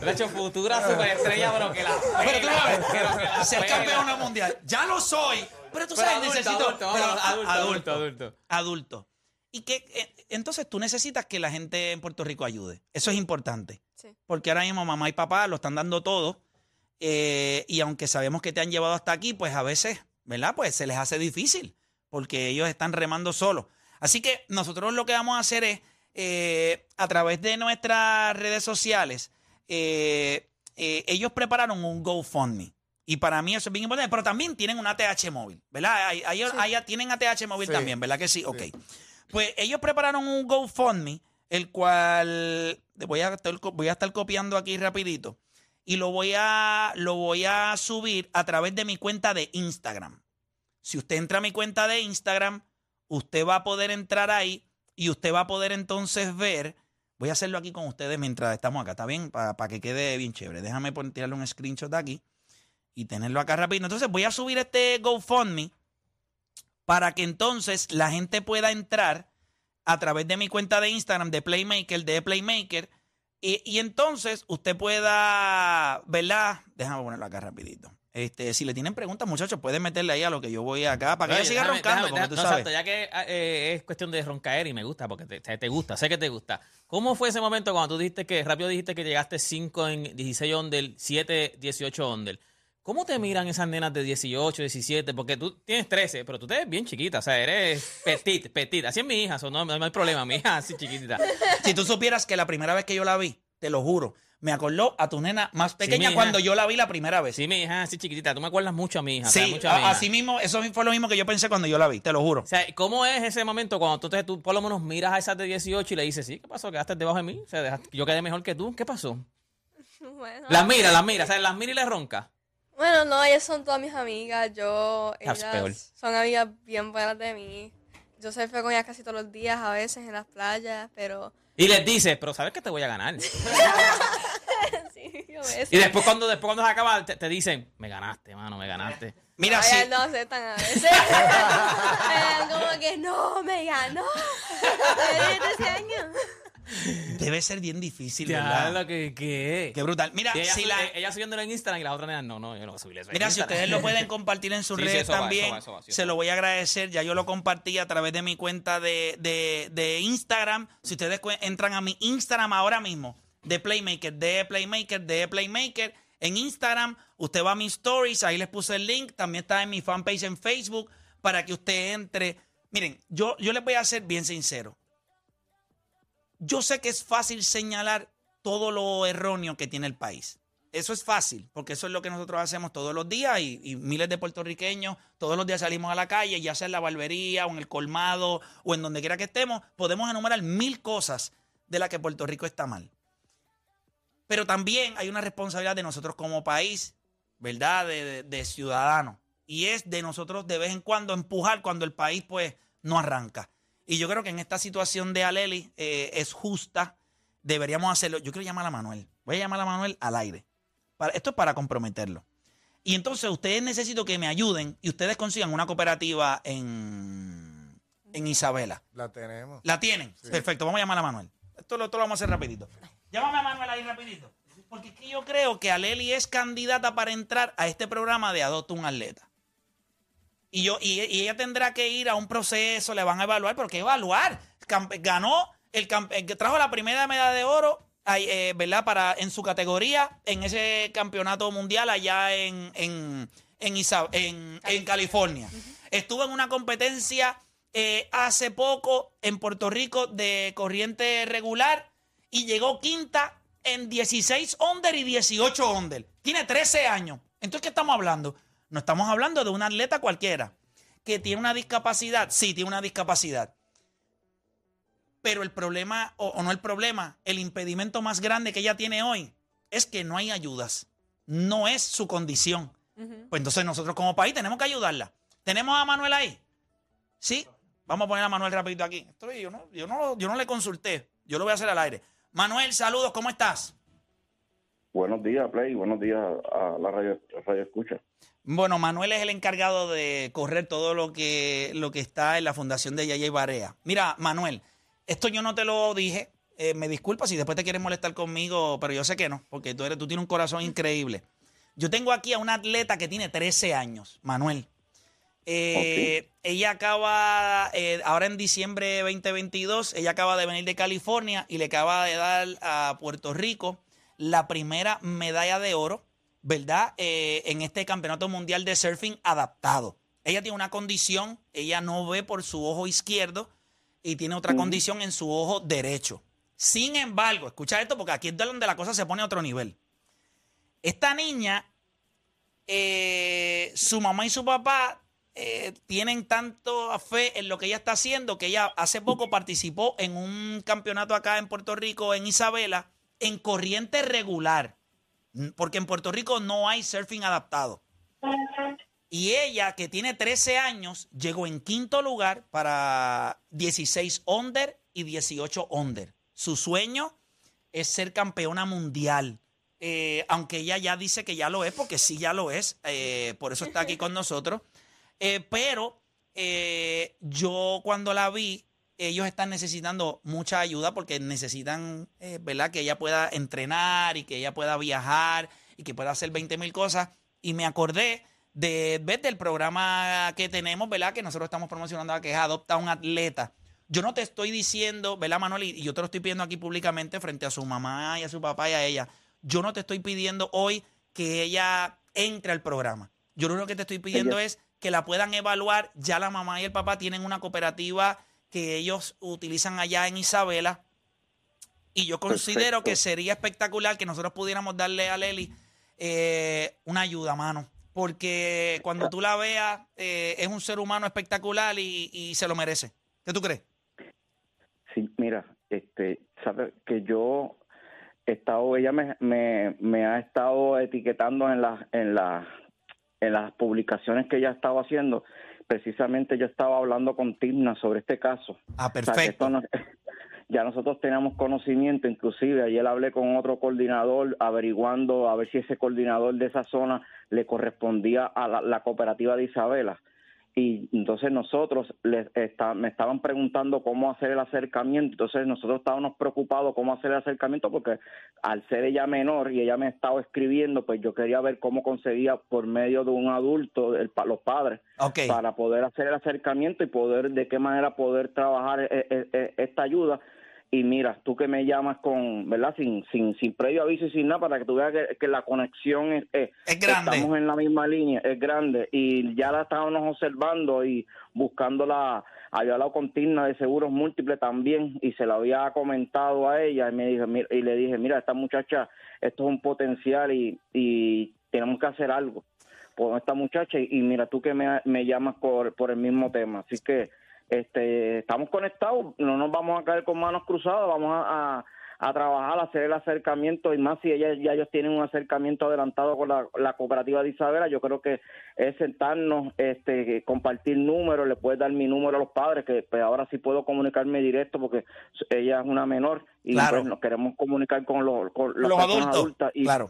De hecho, futura superestrella, pero que la Pero tú sabes, pero que la ser pela. campeona mundial. Ya lo soy. Pero tú Pero sabes, adulto, necesito... adulto, pero adulto, adulto, adulto. adulto. Y que eh, entonces tú necesitas que la gente en Puerto Rico ayude. Eso es importante. Sí. Porque ahora mismo mamá y papá lo están dando todo. eh, y aunque sabemos que te han llevado hasta aquí, pues a veces, ¿verdad? Pues se les hace difícil. Porque ellos están remando solos. Así que nosotros lo que vamos a hacer es, eh, a través de nuestras redes sociales, eh, eh, ellos prepararon un GoFundMe. Y para mí eso es bien importante. Pero también tienen un ATH móvil, ¿verdad? Ahí, ahí- ahí tienen ATH móvil Sí. también, ¿verdad que sí? Ok. Pues ellos prepararon un GoFundMe, el cual voy a, estar, voy a estar copiando aquí rapidito. Y lo voy, a, lo voy a subir a través de mi cuenta de Instagram. Si usted entra a mi cuenta de Instagram, usted va a poder entrar ahí y usted va a poder entonces ver. Voy a hacerlo aquí con ustedes mientras estamos acá, ¿está bien? Para que quede bien chévere. Déjame tirarle un screenshot aquí y tenerlo acá rápido. Entonces voy a subir este GoFundMe para que entonces la gente pueda entrar a través de mi cuenta de Instagram de Playmaker, de Playmaker, y, y entonces usted pueda, ¿verdad? Déjame ponerlo acá rapidito. Este, si le tienen preguntas, muchachos, pueden meterle ahí a lo que yo voy acá para que ella siga déjame- roncando, déjame- como tú no, sabes. exacto, ya que eh, es cuestión de roncaer y me gusta, porque te, te- gusta, sé que te gusta. ¿Cómo fue ese momento cuando tú dijiste que, rápido dijiste que llegaste 5 en 16 under, 7, 18 under? ¿Cómo te miran esas nenas de 18, 17? Porque tú tienes 13, pero tú te ves bien chiquita, o sea, eres petit, petit. Así es mi hija, so no, no hay problema, mi hija así chiquitita. Si tú supieras que la primera vez que yo la vi, te lo juro, me acordó a tu nena más pequeña cuando yo la vi la primera vez. Sí, mi hija así chiquitita, tú me acuerdas mucho a mi hija. Sí, ¿sabes? mucho a mi a- hija. así mismo, eso fue lo mismo que yo pensé cuando yo la vi, te lo juro. O sea, ¿cómo es ese momento cuando tú, te, tú por lo menos miras a esas de 18 y le dices, sí, ¿qué pasó? ¿Quedaste debajo de mí? O sea, dejaste- yo quedé mejor que tú. ¿Qué pasó? Bueno. Las mira, las mira, o sea, las mira y le ronca. Bueno, no, ellas son todas mis amigas. Yo, ellas peor. son amigas bien buenas de mí. Yo surfeo con ellas casi todos los días, a veces en las playas, pero Y les dices, pero sabes que te voy a ganar. sí, veces. Y después cuando, después cuando se acaba, te, te dicen, me ganaste, mano, me ganaste. Mira, sí. no aceptan a veces. Como que no, me ganó. Tiene 13 años. Debe ser bien difícil, Ya, ¿verdad? lo que, que Qué brutal. Mira, ella, si la, ella subiéndolo en Instagram y las otras nenas, no, no, yo no voy a subir eso en Mira, si Instagram. ustedes lo pueden compartir en sus Sí, sí, redes eso va, también, eso va, eso va, sí, se eso lo voy a agradecer. Ya yo lo compartí a través de mi cuenta de, de- de Instagram. Si ustedes cue- entran a mi Instagram ahora mismo, de Playmaker, de Playmaker, de Playmaker, en Instagram, usted va a mis stories, ahí les puse el link, también está en mi fanpage en Facebook, para que usted entre. Miren, yo, yo les voy a ser bien sincero. Yo sé que es fácil señalar todo lo erróneo que tiene el país. Eso es fácil, porque eso es lo que nosotros hacemos todos los días y, miles de puertorriqueños todos los días salimos a la calle, ya sea en la barbería o en el colmado o en donde quiera que estemos, podemos enumerar mil cosas de las que Puerto Rico está mal. Pero también hay una responsabilidad de nosotros como país, ¿verdad? De, de- de ciudadanos. Y es de nosotros de vez en cuando empujar cuando el país pues no arranca. Y yo creo que en esta situación de Aleli eh, es justa. Deberíamos hacerlo. Yo quiero llamar a Manuel. Voy a llamar a Manuel al aire. Para, esto es para comprometerlo. Y entonces ustedes necesito que me ayuden y ustedes consigan una cooperativa en, en Isabela. La tenemos. ¿La tienen? Perfecto, vamos a llamar a Manuel. Esto lo, esto lo vamos a hacer rapidito. Llámame a Manuel ahí rapidito. Porque es que yo creo que Aleli es candidata para entrar a este programa de Adopta un Atleta. Y, yo, y, y ella tendrá que ir a un proceso, le van a evaluar, pero ¿qué evaluar? Campe- ganó, el, que trajo la primera medalla de oro, eh, ¿verdad? Para, en su categoría, en ese campeonato mundial allá en, en, en, Isa- en- en California. Estuvo en una competencia eh, hace poco en Puerto Rico de corriente regular y llegó quinta en 16 under y 18 under. Tiene 13 años. Entonces, ¿qué estamos hablando? No estamos hablando de un atleta cualquiera que tiene una discapacidad. Sí, tiene una discapacidad. Pero el problema, o, o no el problema, el impedimento más grande que ella tiene hoy es que no hay ayudas. No es su condición. Pues entonces nosotros como país tenemos que ayudarla. ¿Tenemos a Manuel ahí? Sí. Vamos a poner a Manuel rapidito aquí. Esto yo, no, yo, no, yo no le consulté. Yo lo voy a hacer al aire. Manuel, saludos, ¿cómo estás? Buenos días, Play. Buenos días a la radio, radio escucha. Bueno, Manuel es el encargado de correr todo lo que, lo que está en la fundación de Yaya y Barea. Mira, Manuel, esto yo no te lo dije. eh, me disculpas si después te quieres molestar conmigo, pero yo sé que no, porque tú, eres, tú tienes un corazón increíble. Yo tengo aquí a una atleta que tiene 13 años, Manuel. Eh, Ella acaba, eh, ahora en diciembre 2022, ella acaba de venir de California y le acaba de dar a Puerto Rico la primera medalla de oro, ¿verdad? Eh, en este campeonato mundial de surfing adaptado. Ella tiene una condición, ella no ve por su ojo izquierdo y tiene otra condición en su ojo derecho. Sin embargo, escucha esto porque aquí es donde la cosa se pone a otro nivel. Esta niña, eh, su mamá y su papá eh, tienen tanto fe en lo que ella está haciendo que ella hace poco participó en un campeonato acá en Puerto Rico, en Isabela, en corriente regular. Porque en Puerto Rico no hay surfing adaptado. Y ella, que tiene 13 años, llegó en quinto lugar para 16 under y 18 under. Su sueño es ser campeona mundial. Eh, aunque ella ya dice que ya lo es, porque sí ya lo es. eh, por eso está aquí con nosotros. Eh, pero yo cuando la vi, ellos están necesitando mucha ayuda porque necesitan, eh, ¿verdad? Que ella pueda entrenar y que ella pueda viajar y que pueda hacer 20 mil cosas. Y me acordé de, ¿ves? del programa que tenemos, ¿verdad? Que nosotros estamos promocionando, que es Adopta un Atleta. Yo no te estoy diciendo, ¿verdad, Manuel? Y yo te lo estoy pidiendo aquí públicamente frente a su mamá y a su papá y a ella. Yo no te estoy pidiendo hoy que ella entre al programa. Yo lo único que te estoy pidiendo es que la puedan evaluar. Ya la mamá y el papá tienen una cooperativa que ellos utilizan allá en Isabela. Y yo considero Perfecto. que sería espectacular que nosotros pudiéramos darle a Leli eh, una ayuda, mano. Porque cuando tú la veas, eh, es un ser humano espectacular y, y se lo merece. ¿Qué tú crees? Sí, mira, este, sabe que yo he estado, ella me, me, me ha estado etiquetando en las en las en las publicaciones que ella estaba haciendo. Precisamente yo estaba hablando con Tigna sobre este caso. Ah, O sea, que perfecto. esto no- ya nosotros teníamos conocimiento, inclusive ayer hablé con otro coordinador averiguando a ver si ese coordinador de esa zona le correspondía a la, la cooperativa de Isabela. Y entonces nosotros les está- me estaban preguntando cómo hacer el acercamiento, entonces nosotros estábamos preocupados cómo hacer el acercamiento porque al ser ella menor y ella me estaba escribiendo, pues yo quería ver cómo conseguía por medio de un adulto, el pa- los padres, para poder hacer el acercamiento y poder de qué manera poder trabajar eh, eh, eh, esta ayuda y mira tú que me llamas con verdad sin sin sin previo aviso y sin nada para que tú veas que, que la conexión es, Es grande. estamos en la misma línea es grande y ya la estábamos observando y buscando la había hablado con Tigna de seguros múltiples también y se lo había comentado a ella y me dije mira, y le dije mira esta muchacha esto es un potencial y, y tenemos que hacer algo con esta muchacha y, y mira tú que me, me llamas por, por el mismo tema. Así que este estamos conectados, no nos vamos a caer con manos cruzadas, vamos a, a, a trabajar, a hacer el acercamiento y más si ella, ya ellos tienen un acercamiento adelantado con la, la cooperativa de Isabela, yo creo que es sentarnos, este, compartir números, le puedes dar mi número a los padres, que pues, ahora sí puedo comunicarme directo porque ella es una menor y Claro. pues, nos queremos comunicar con los, con Los adultos. adultas y Claro.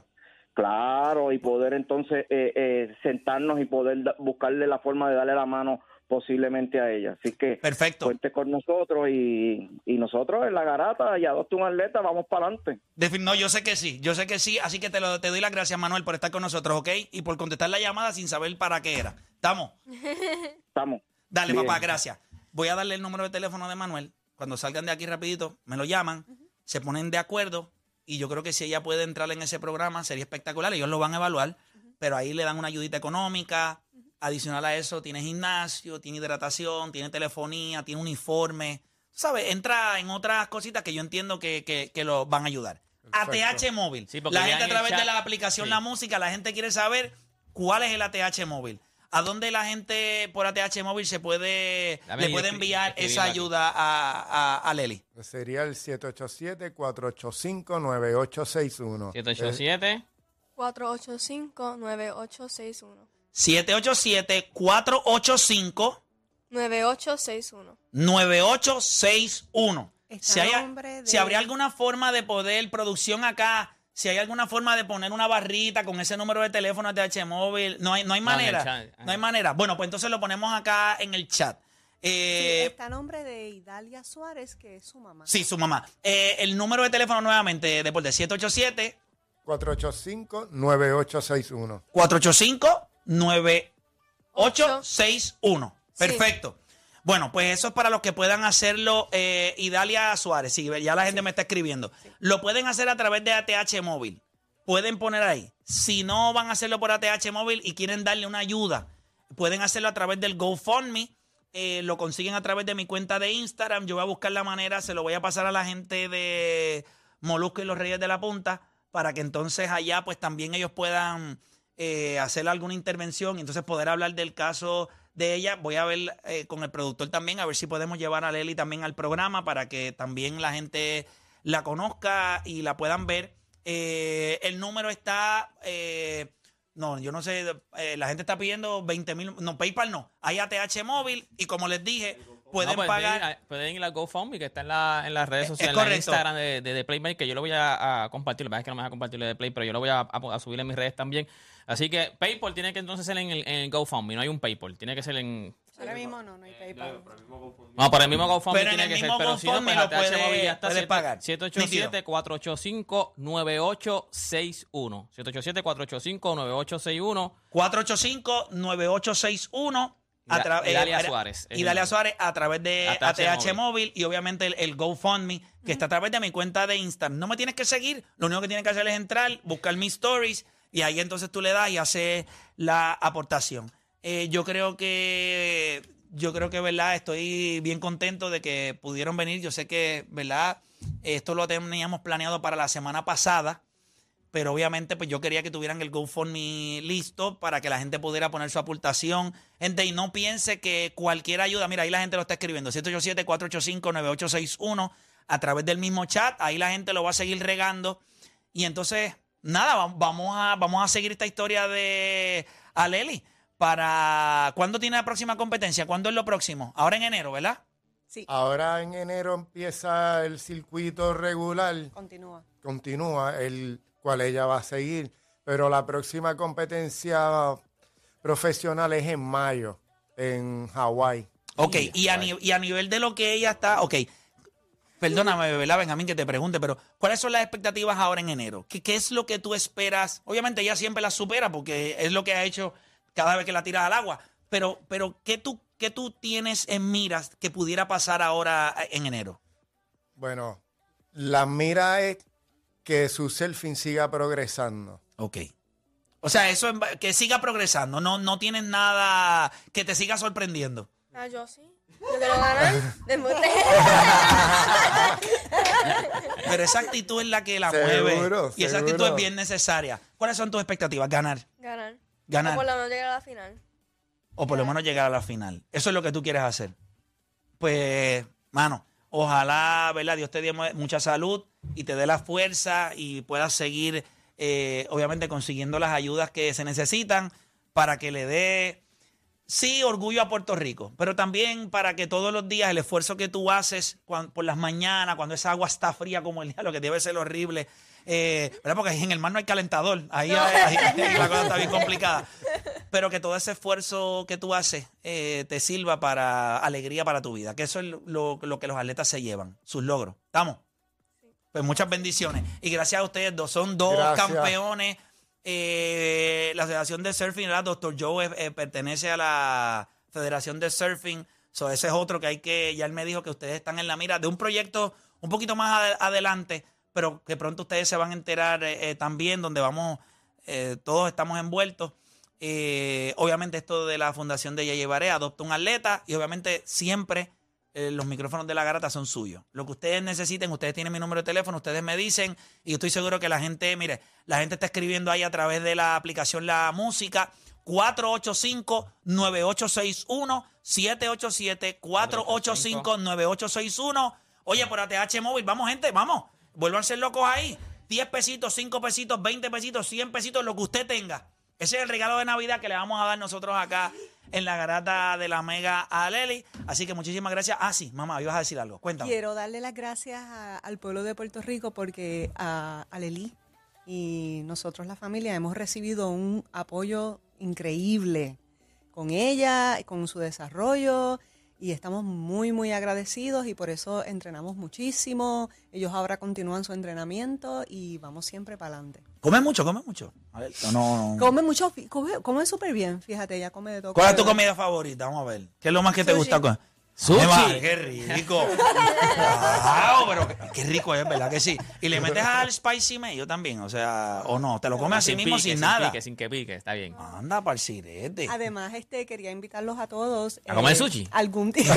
Claro, y poder entonces eh, eh, sentarnos y poder buscarle la forma de darle la mano posiblemente a ella. Así que Perfecto. cuente con nosotros y, y nosotros en la garata y adopte un atleta, vamos para adelante. No, yo sé que sí, yo sé que sí, así que te, lo, te doy las gracias, Manuel, por estar con nosotros, ¿ok? Y por contestar la llamada sin saber para qué era. ¿Estamos? Estamos. Dale, Bien. papá, gracias. Voy a darle el número de teléfono de Manuel. Cuando salgan de aquí rapidito, me lo llaman, se ponen de acuerdo y yo creo que si ella puede entrar en ese programa sería espectacular. Ellos lo van a evaluar, pero ahí le dan una ayudita económica. Adicional a eso, tiene gimnasio, tiene hidratación, tiene telefonía, tiene uniforme. ¿Sabes? Entra en otras cositas que yo entiendo que, que, que lo van a ayudar. ATH móvil. Sí, porque la gente a través de chat- la aplicación sí. La Música, la gente quiere saber cuál es el ATH móvil. ¿A dónde la gente por ATH móvil se puede, Dame le puede enviar esa ayuda a, a, a Leli? Sería el 787-485-9861. 787. 485-9861. 787-485-9861. 9861. Está Si, de- si habría alguna forma de poder, producción acá, si hay alguna forma de poner una barrita con ese número de teléfono de ATH móvil, no hay, no hay No, manera. chat. No hay manera. Bueno, pues entonces lo ponemos acá en el chat. Sí, Eh, está a nombre de Idalia Suárez, que es su mamá. Sí, su mamá. Eh, el número de teléfono nuevamente, Deporte, 787 485-9861. 485-9861. Perfecto. Bueno, pues eso es para los que puedan hacerlo. Eh, Idalia Suárez, sí, ya la gente me está escribiendo. Lo pueden hacer a través de ATH móvil. Pueden poner ahí. Si no van a hacerlo por ATH móvil y quieren darle una ayuda, pueden hacerlo a través del GoFundMe. Eh, lo consiguen a través de mi cuenta de Instagram. Yo voy a buscar la manera, se lo voy a pasar a la gente de Molusco y los Reyes de la Punta para que entonces allá pues también ellos puedan eh, hacer alguna intervención y entonces poder hablar del caso de ella. Voy a ver eh, con el productor también, a ver si podemos llevar a Leli también al programa para que también la gente la conozca y la puedan ver. Eh, el número está, eh, no, yo no sé, eh, la gente está pidiendo 20 mil, no, PayPal no, hay ATH móvil y como les dije, pueden No, pues, pagar. Pueden, pueden ir a GoFundMe, que está en, la, en las redes Es- es sociales, en la. Instagram de, de, de Playmaker. Yo lo voy a, a compartir. Que pasa es que no me deja compartirlo de Play, pero yo lo voy a, a- a subir en mis redes también. Así que PayPal tiene que entonces ser en el, en GoFundMe. No hay un PayPal. Tiene que ser en. Ahora mismo no, no hay PayPal. No, por el mismo GoFundMe Pero en tiene el que ser. mismo Pero si no, GoFundMe pues lo ATH puede- ya está. puede pagar. 787-485-9861. 787-485-9861. 485-9861. A Y Dalia Suárez. Y Dalia Suárez a través de ATH ATH, móvil. móvil. y obviamente el, el GoFundMe que está a través de mi cuenta de Instagram. No me tienes que seguir, lo único que tienes que hacer es entrar, buscar mis stories y ahí entonces tú le das y haces la aportación. Eh, yo creo que, yo creo que, ¿verdad? Estoy bien contento de que pudieron venir. Yo sé que, ¿verdad? Esto lo teníamos planeado para la semana pasada pero obviamente pues yo quería que tuvieran el GoFundMe listo para que la gente pudiera poner su aportación. Gente, y no piense que cualquier ayuda, mira, ahí la gente lo está escribiendo, 787-485-9861 a través del mismo chat, ahí la gente lo va a seguir regando. Y entonces, nada, va- vamos a, vamos a seguir esta historia de Aleli. Para, ¿Cuándo tiene la próxima competencia? ¿Cuándo es lo próximo? Ahora en enero, ¿verdad? Sí, Ahora en enero empieza el circuito regular, continúa. continúa, el cual ella va a seguir, pero la próxima competencia profesional es en mayo, en Hawái. Ok, y a, ni- y a nivel de lo que ella está, ok, perdóname, ¿verdad, Benjamín, que te pregunte, pero ¿cuáles son las expectativas ahora en enero? ¿Qué, qué es lo que tú esperas? Obviamente ella siempre las supera porque es lo que ha hecho cada vez que la tiras al agua, pero, pero ¿qué, tú, ¿qué tú tienes en miras que pudiera pasar ahora en enero? Bueno, la mira es que su selfie siga progresando. Ok. O sea, eso en- que siga progresando, no, no tienes nada que te siga sorprendiendo. Ah, yo sí. Yo quiero ganar. Después Pero esa actitud es la que la Seguro, mueve. Y esa actitud es bien necesaria. ¿Cuáles son tus expectativas? Ganar. ganar. Ganar. O por lo menos llegar a la final. O por lo menos llegar a la final. Eso es lo que tú quieres hacer. Pues, mano, ojalá, ¿verdad? Dios te dé mu- mucha salud y te dé la fuerza y puedas seguir, eh, obviamente, consiguiendo las ayudas que se necesitan para que le dé, sí, orgullo a Puerto Rico, pero también para que todos los días el esfuerzo que tú haces por las mañanas, cuando esa agua está fría como el día, lo que debe ser horrible, eh, ¿verdad? Porque ahí en el mar no hay calentador, ahí, ahí- ahí la cosa está bien complicada. pero que todo ese esfuerzo que tú haces eh, te sirva para alegría para tu vida, que eso es lo, lo que los atletas se llevan, sus logros. ¿Estamos? Pues muchas bendiciones. Y gracias a ustedes dos, son dos Gracias. campeones. Eh, la Federación de Surfing, ¿verdad? Doctor Joe eh, eh, pertenece a la Federación de Surfing. So, ese es otro que hay que, ya él me dijo que ustedes están en la mira de un proyecto un poquito más ade- adelante, pero que pronto ustedes se van a enterar eh, eh, también, donde vamos, eh, todos estamos envueltos. Eh, obviamente esto de la fundación de Ya Llevaré, adopta un atleta y obviamente siempre los micrófonos de la garata son suyos. Lo que ustedes necesiten, ustedes tienen mi número de teléfono, ustedes me dicen y estoy seguro que la gente, mire, la gente está escribiendo ahí a través de la aplicación La Música 485-9861 787-485-9861 Oye, por ATH Móvil, vamos gente, vamos. Vuelvan a ser locos ahí. 10 pesitos, 5 pesitos, 20 pesitos, 100 pesitos, lo que usted tenga. Ese es el regalo de Navidad que le vamos a dar nosotros acá en la garata de la Mega a Leli. Así que muchísimas gracias. Ah, sí, mamá, ibas a decir algo. Cuéntame. Quiero darle las gracias a- al pueblo de Puerto Rico porque a, a Lelí y nosotros, la familia, hemos recibido un apoyo increíble con ella, con su desarrollo y estamos muy, muy agradecidos y por eso entrenamos muchísimo. Ellos ahora continúan su entrenamiento y vamos siempre para adelante. Come mucho, come mucho. A ver, no, no. Come mucho, come, come súper bien, fíjate, ella come de todo. ¿Cuál es tu comida favorita? Vamos a ver. ¿Qué es lo más que te gusta? Sushi. Ay, madre, qué rico. wow, pero qué, qué rico es, ¿verdad que sí? Y le metes al spicy mayo también, o sea, o no, te lo comes así mismo pique, sin nada. pique, sin que pique, está bien. Anda para el sirete. Además, este quería invitarlos a todos. ¿A comer sushi? Algún día.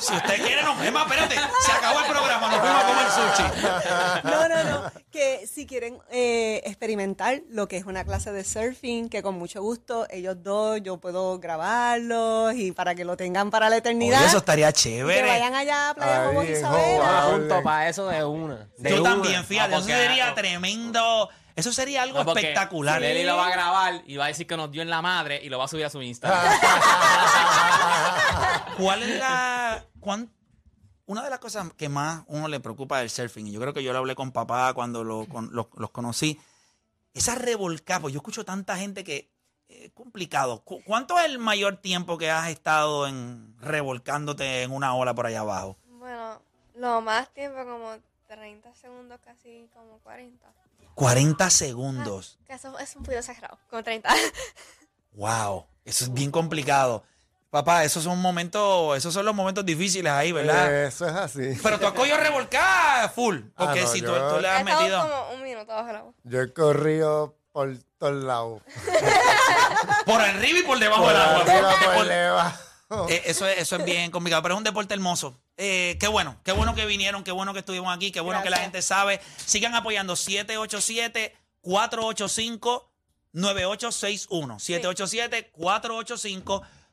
Si usted quiere, nos vemos. Espérate, se acabó el programa, nos fuimos a comer sushi. No, no, no. Que si quieren eh, experimentar lo que es una clase de surfing, que con mucho gusto ellos dos yo puedo grabarlos y para que lo tengan para la eternidad. Oye, eso estaría que chévere. vayan allá a Playa Ay, Jobos Isabela. para eso de una. De Yo una. también, fíjate, eso sería no. tremendo. Eso sería algo No, espectacular. Leli lo va a grabar y va a decir que nos dio en la madre y lo va a subir a su Instagram. ¿Cuál es la. cuán- una de las cosas que más uno le preocupa del surfing, y yo creo que yo lo hablé con papá cuando lo- con- los, los conocí, esa revolcada, pues yo escucho tanta gente que es complicado. Cu- ¿Cuánto es el mayor tiempo que has estado en revolcándote en una ola por allá abajo? Bueno, lo más tiempo como 30 segundos, casi como 40. 40 segundos. Que eso es un poquito exagerado, como 30. Wow, eso es bien complicado. Papá, esos son momentos, esos son los momentos difíciles ahí, ¿verdad? Eso es así. Pero tú has cogido revolcada full. Porque Ah, no, si tú, yo- tú le has metido. como un minuto bajo el agua. Yo he corrido por todos lados. Por arriba y por debajo Por del agua. arriba, por Por- debajo. Eh, eso, es, eso es bien complicado, pero es un deporte hermoso. Eh, qué bueno, qué bueno que vinieron, qué bueno que estuvimos aquí, qué bueno que la gente sabe. Sigan apoyando 787-485-9861.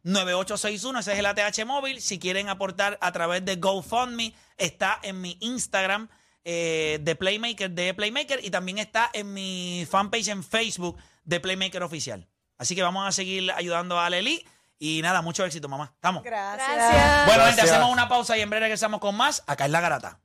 787-485-9861. Ese es el ATH móvil. Si quieren aportar a través de GoFundMe, está en mi Instagram eh, de Playmaker, de Playmaker, y también está en mi fanpage en Facebook de Playmaker Oficial. Así que vamos a seguir ayudando a Leli. Y nada, mucho éxito, mamá. ¿Estamos? Gracias. Gracias. Bueno, gente, hacemos una pausa y en breve regresamos con más. Acá es la garata.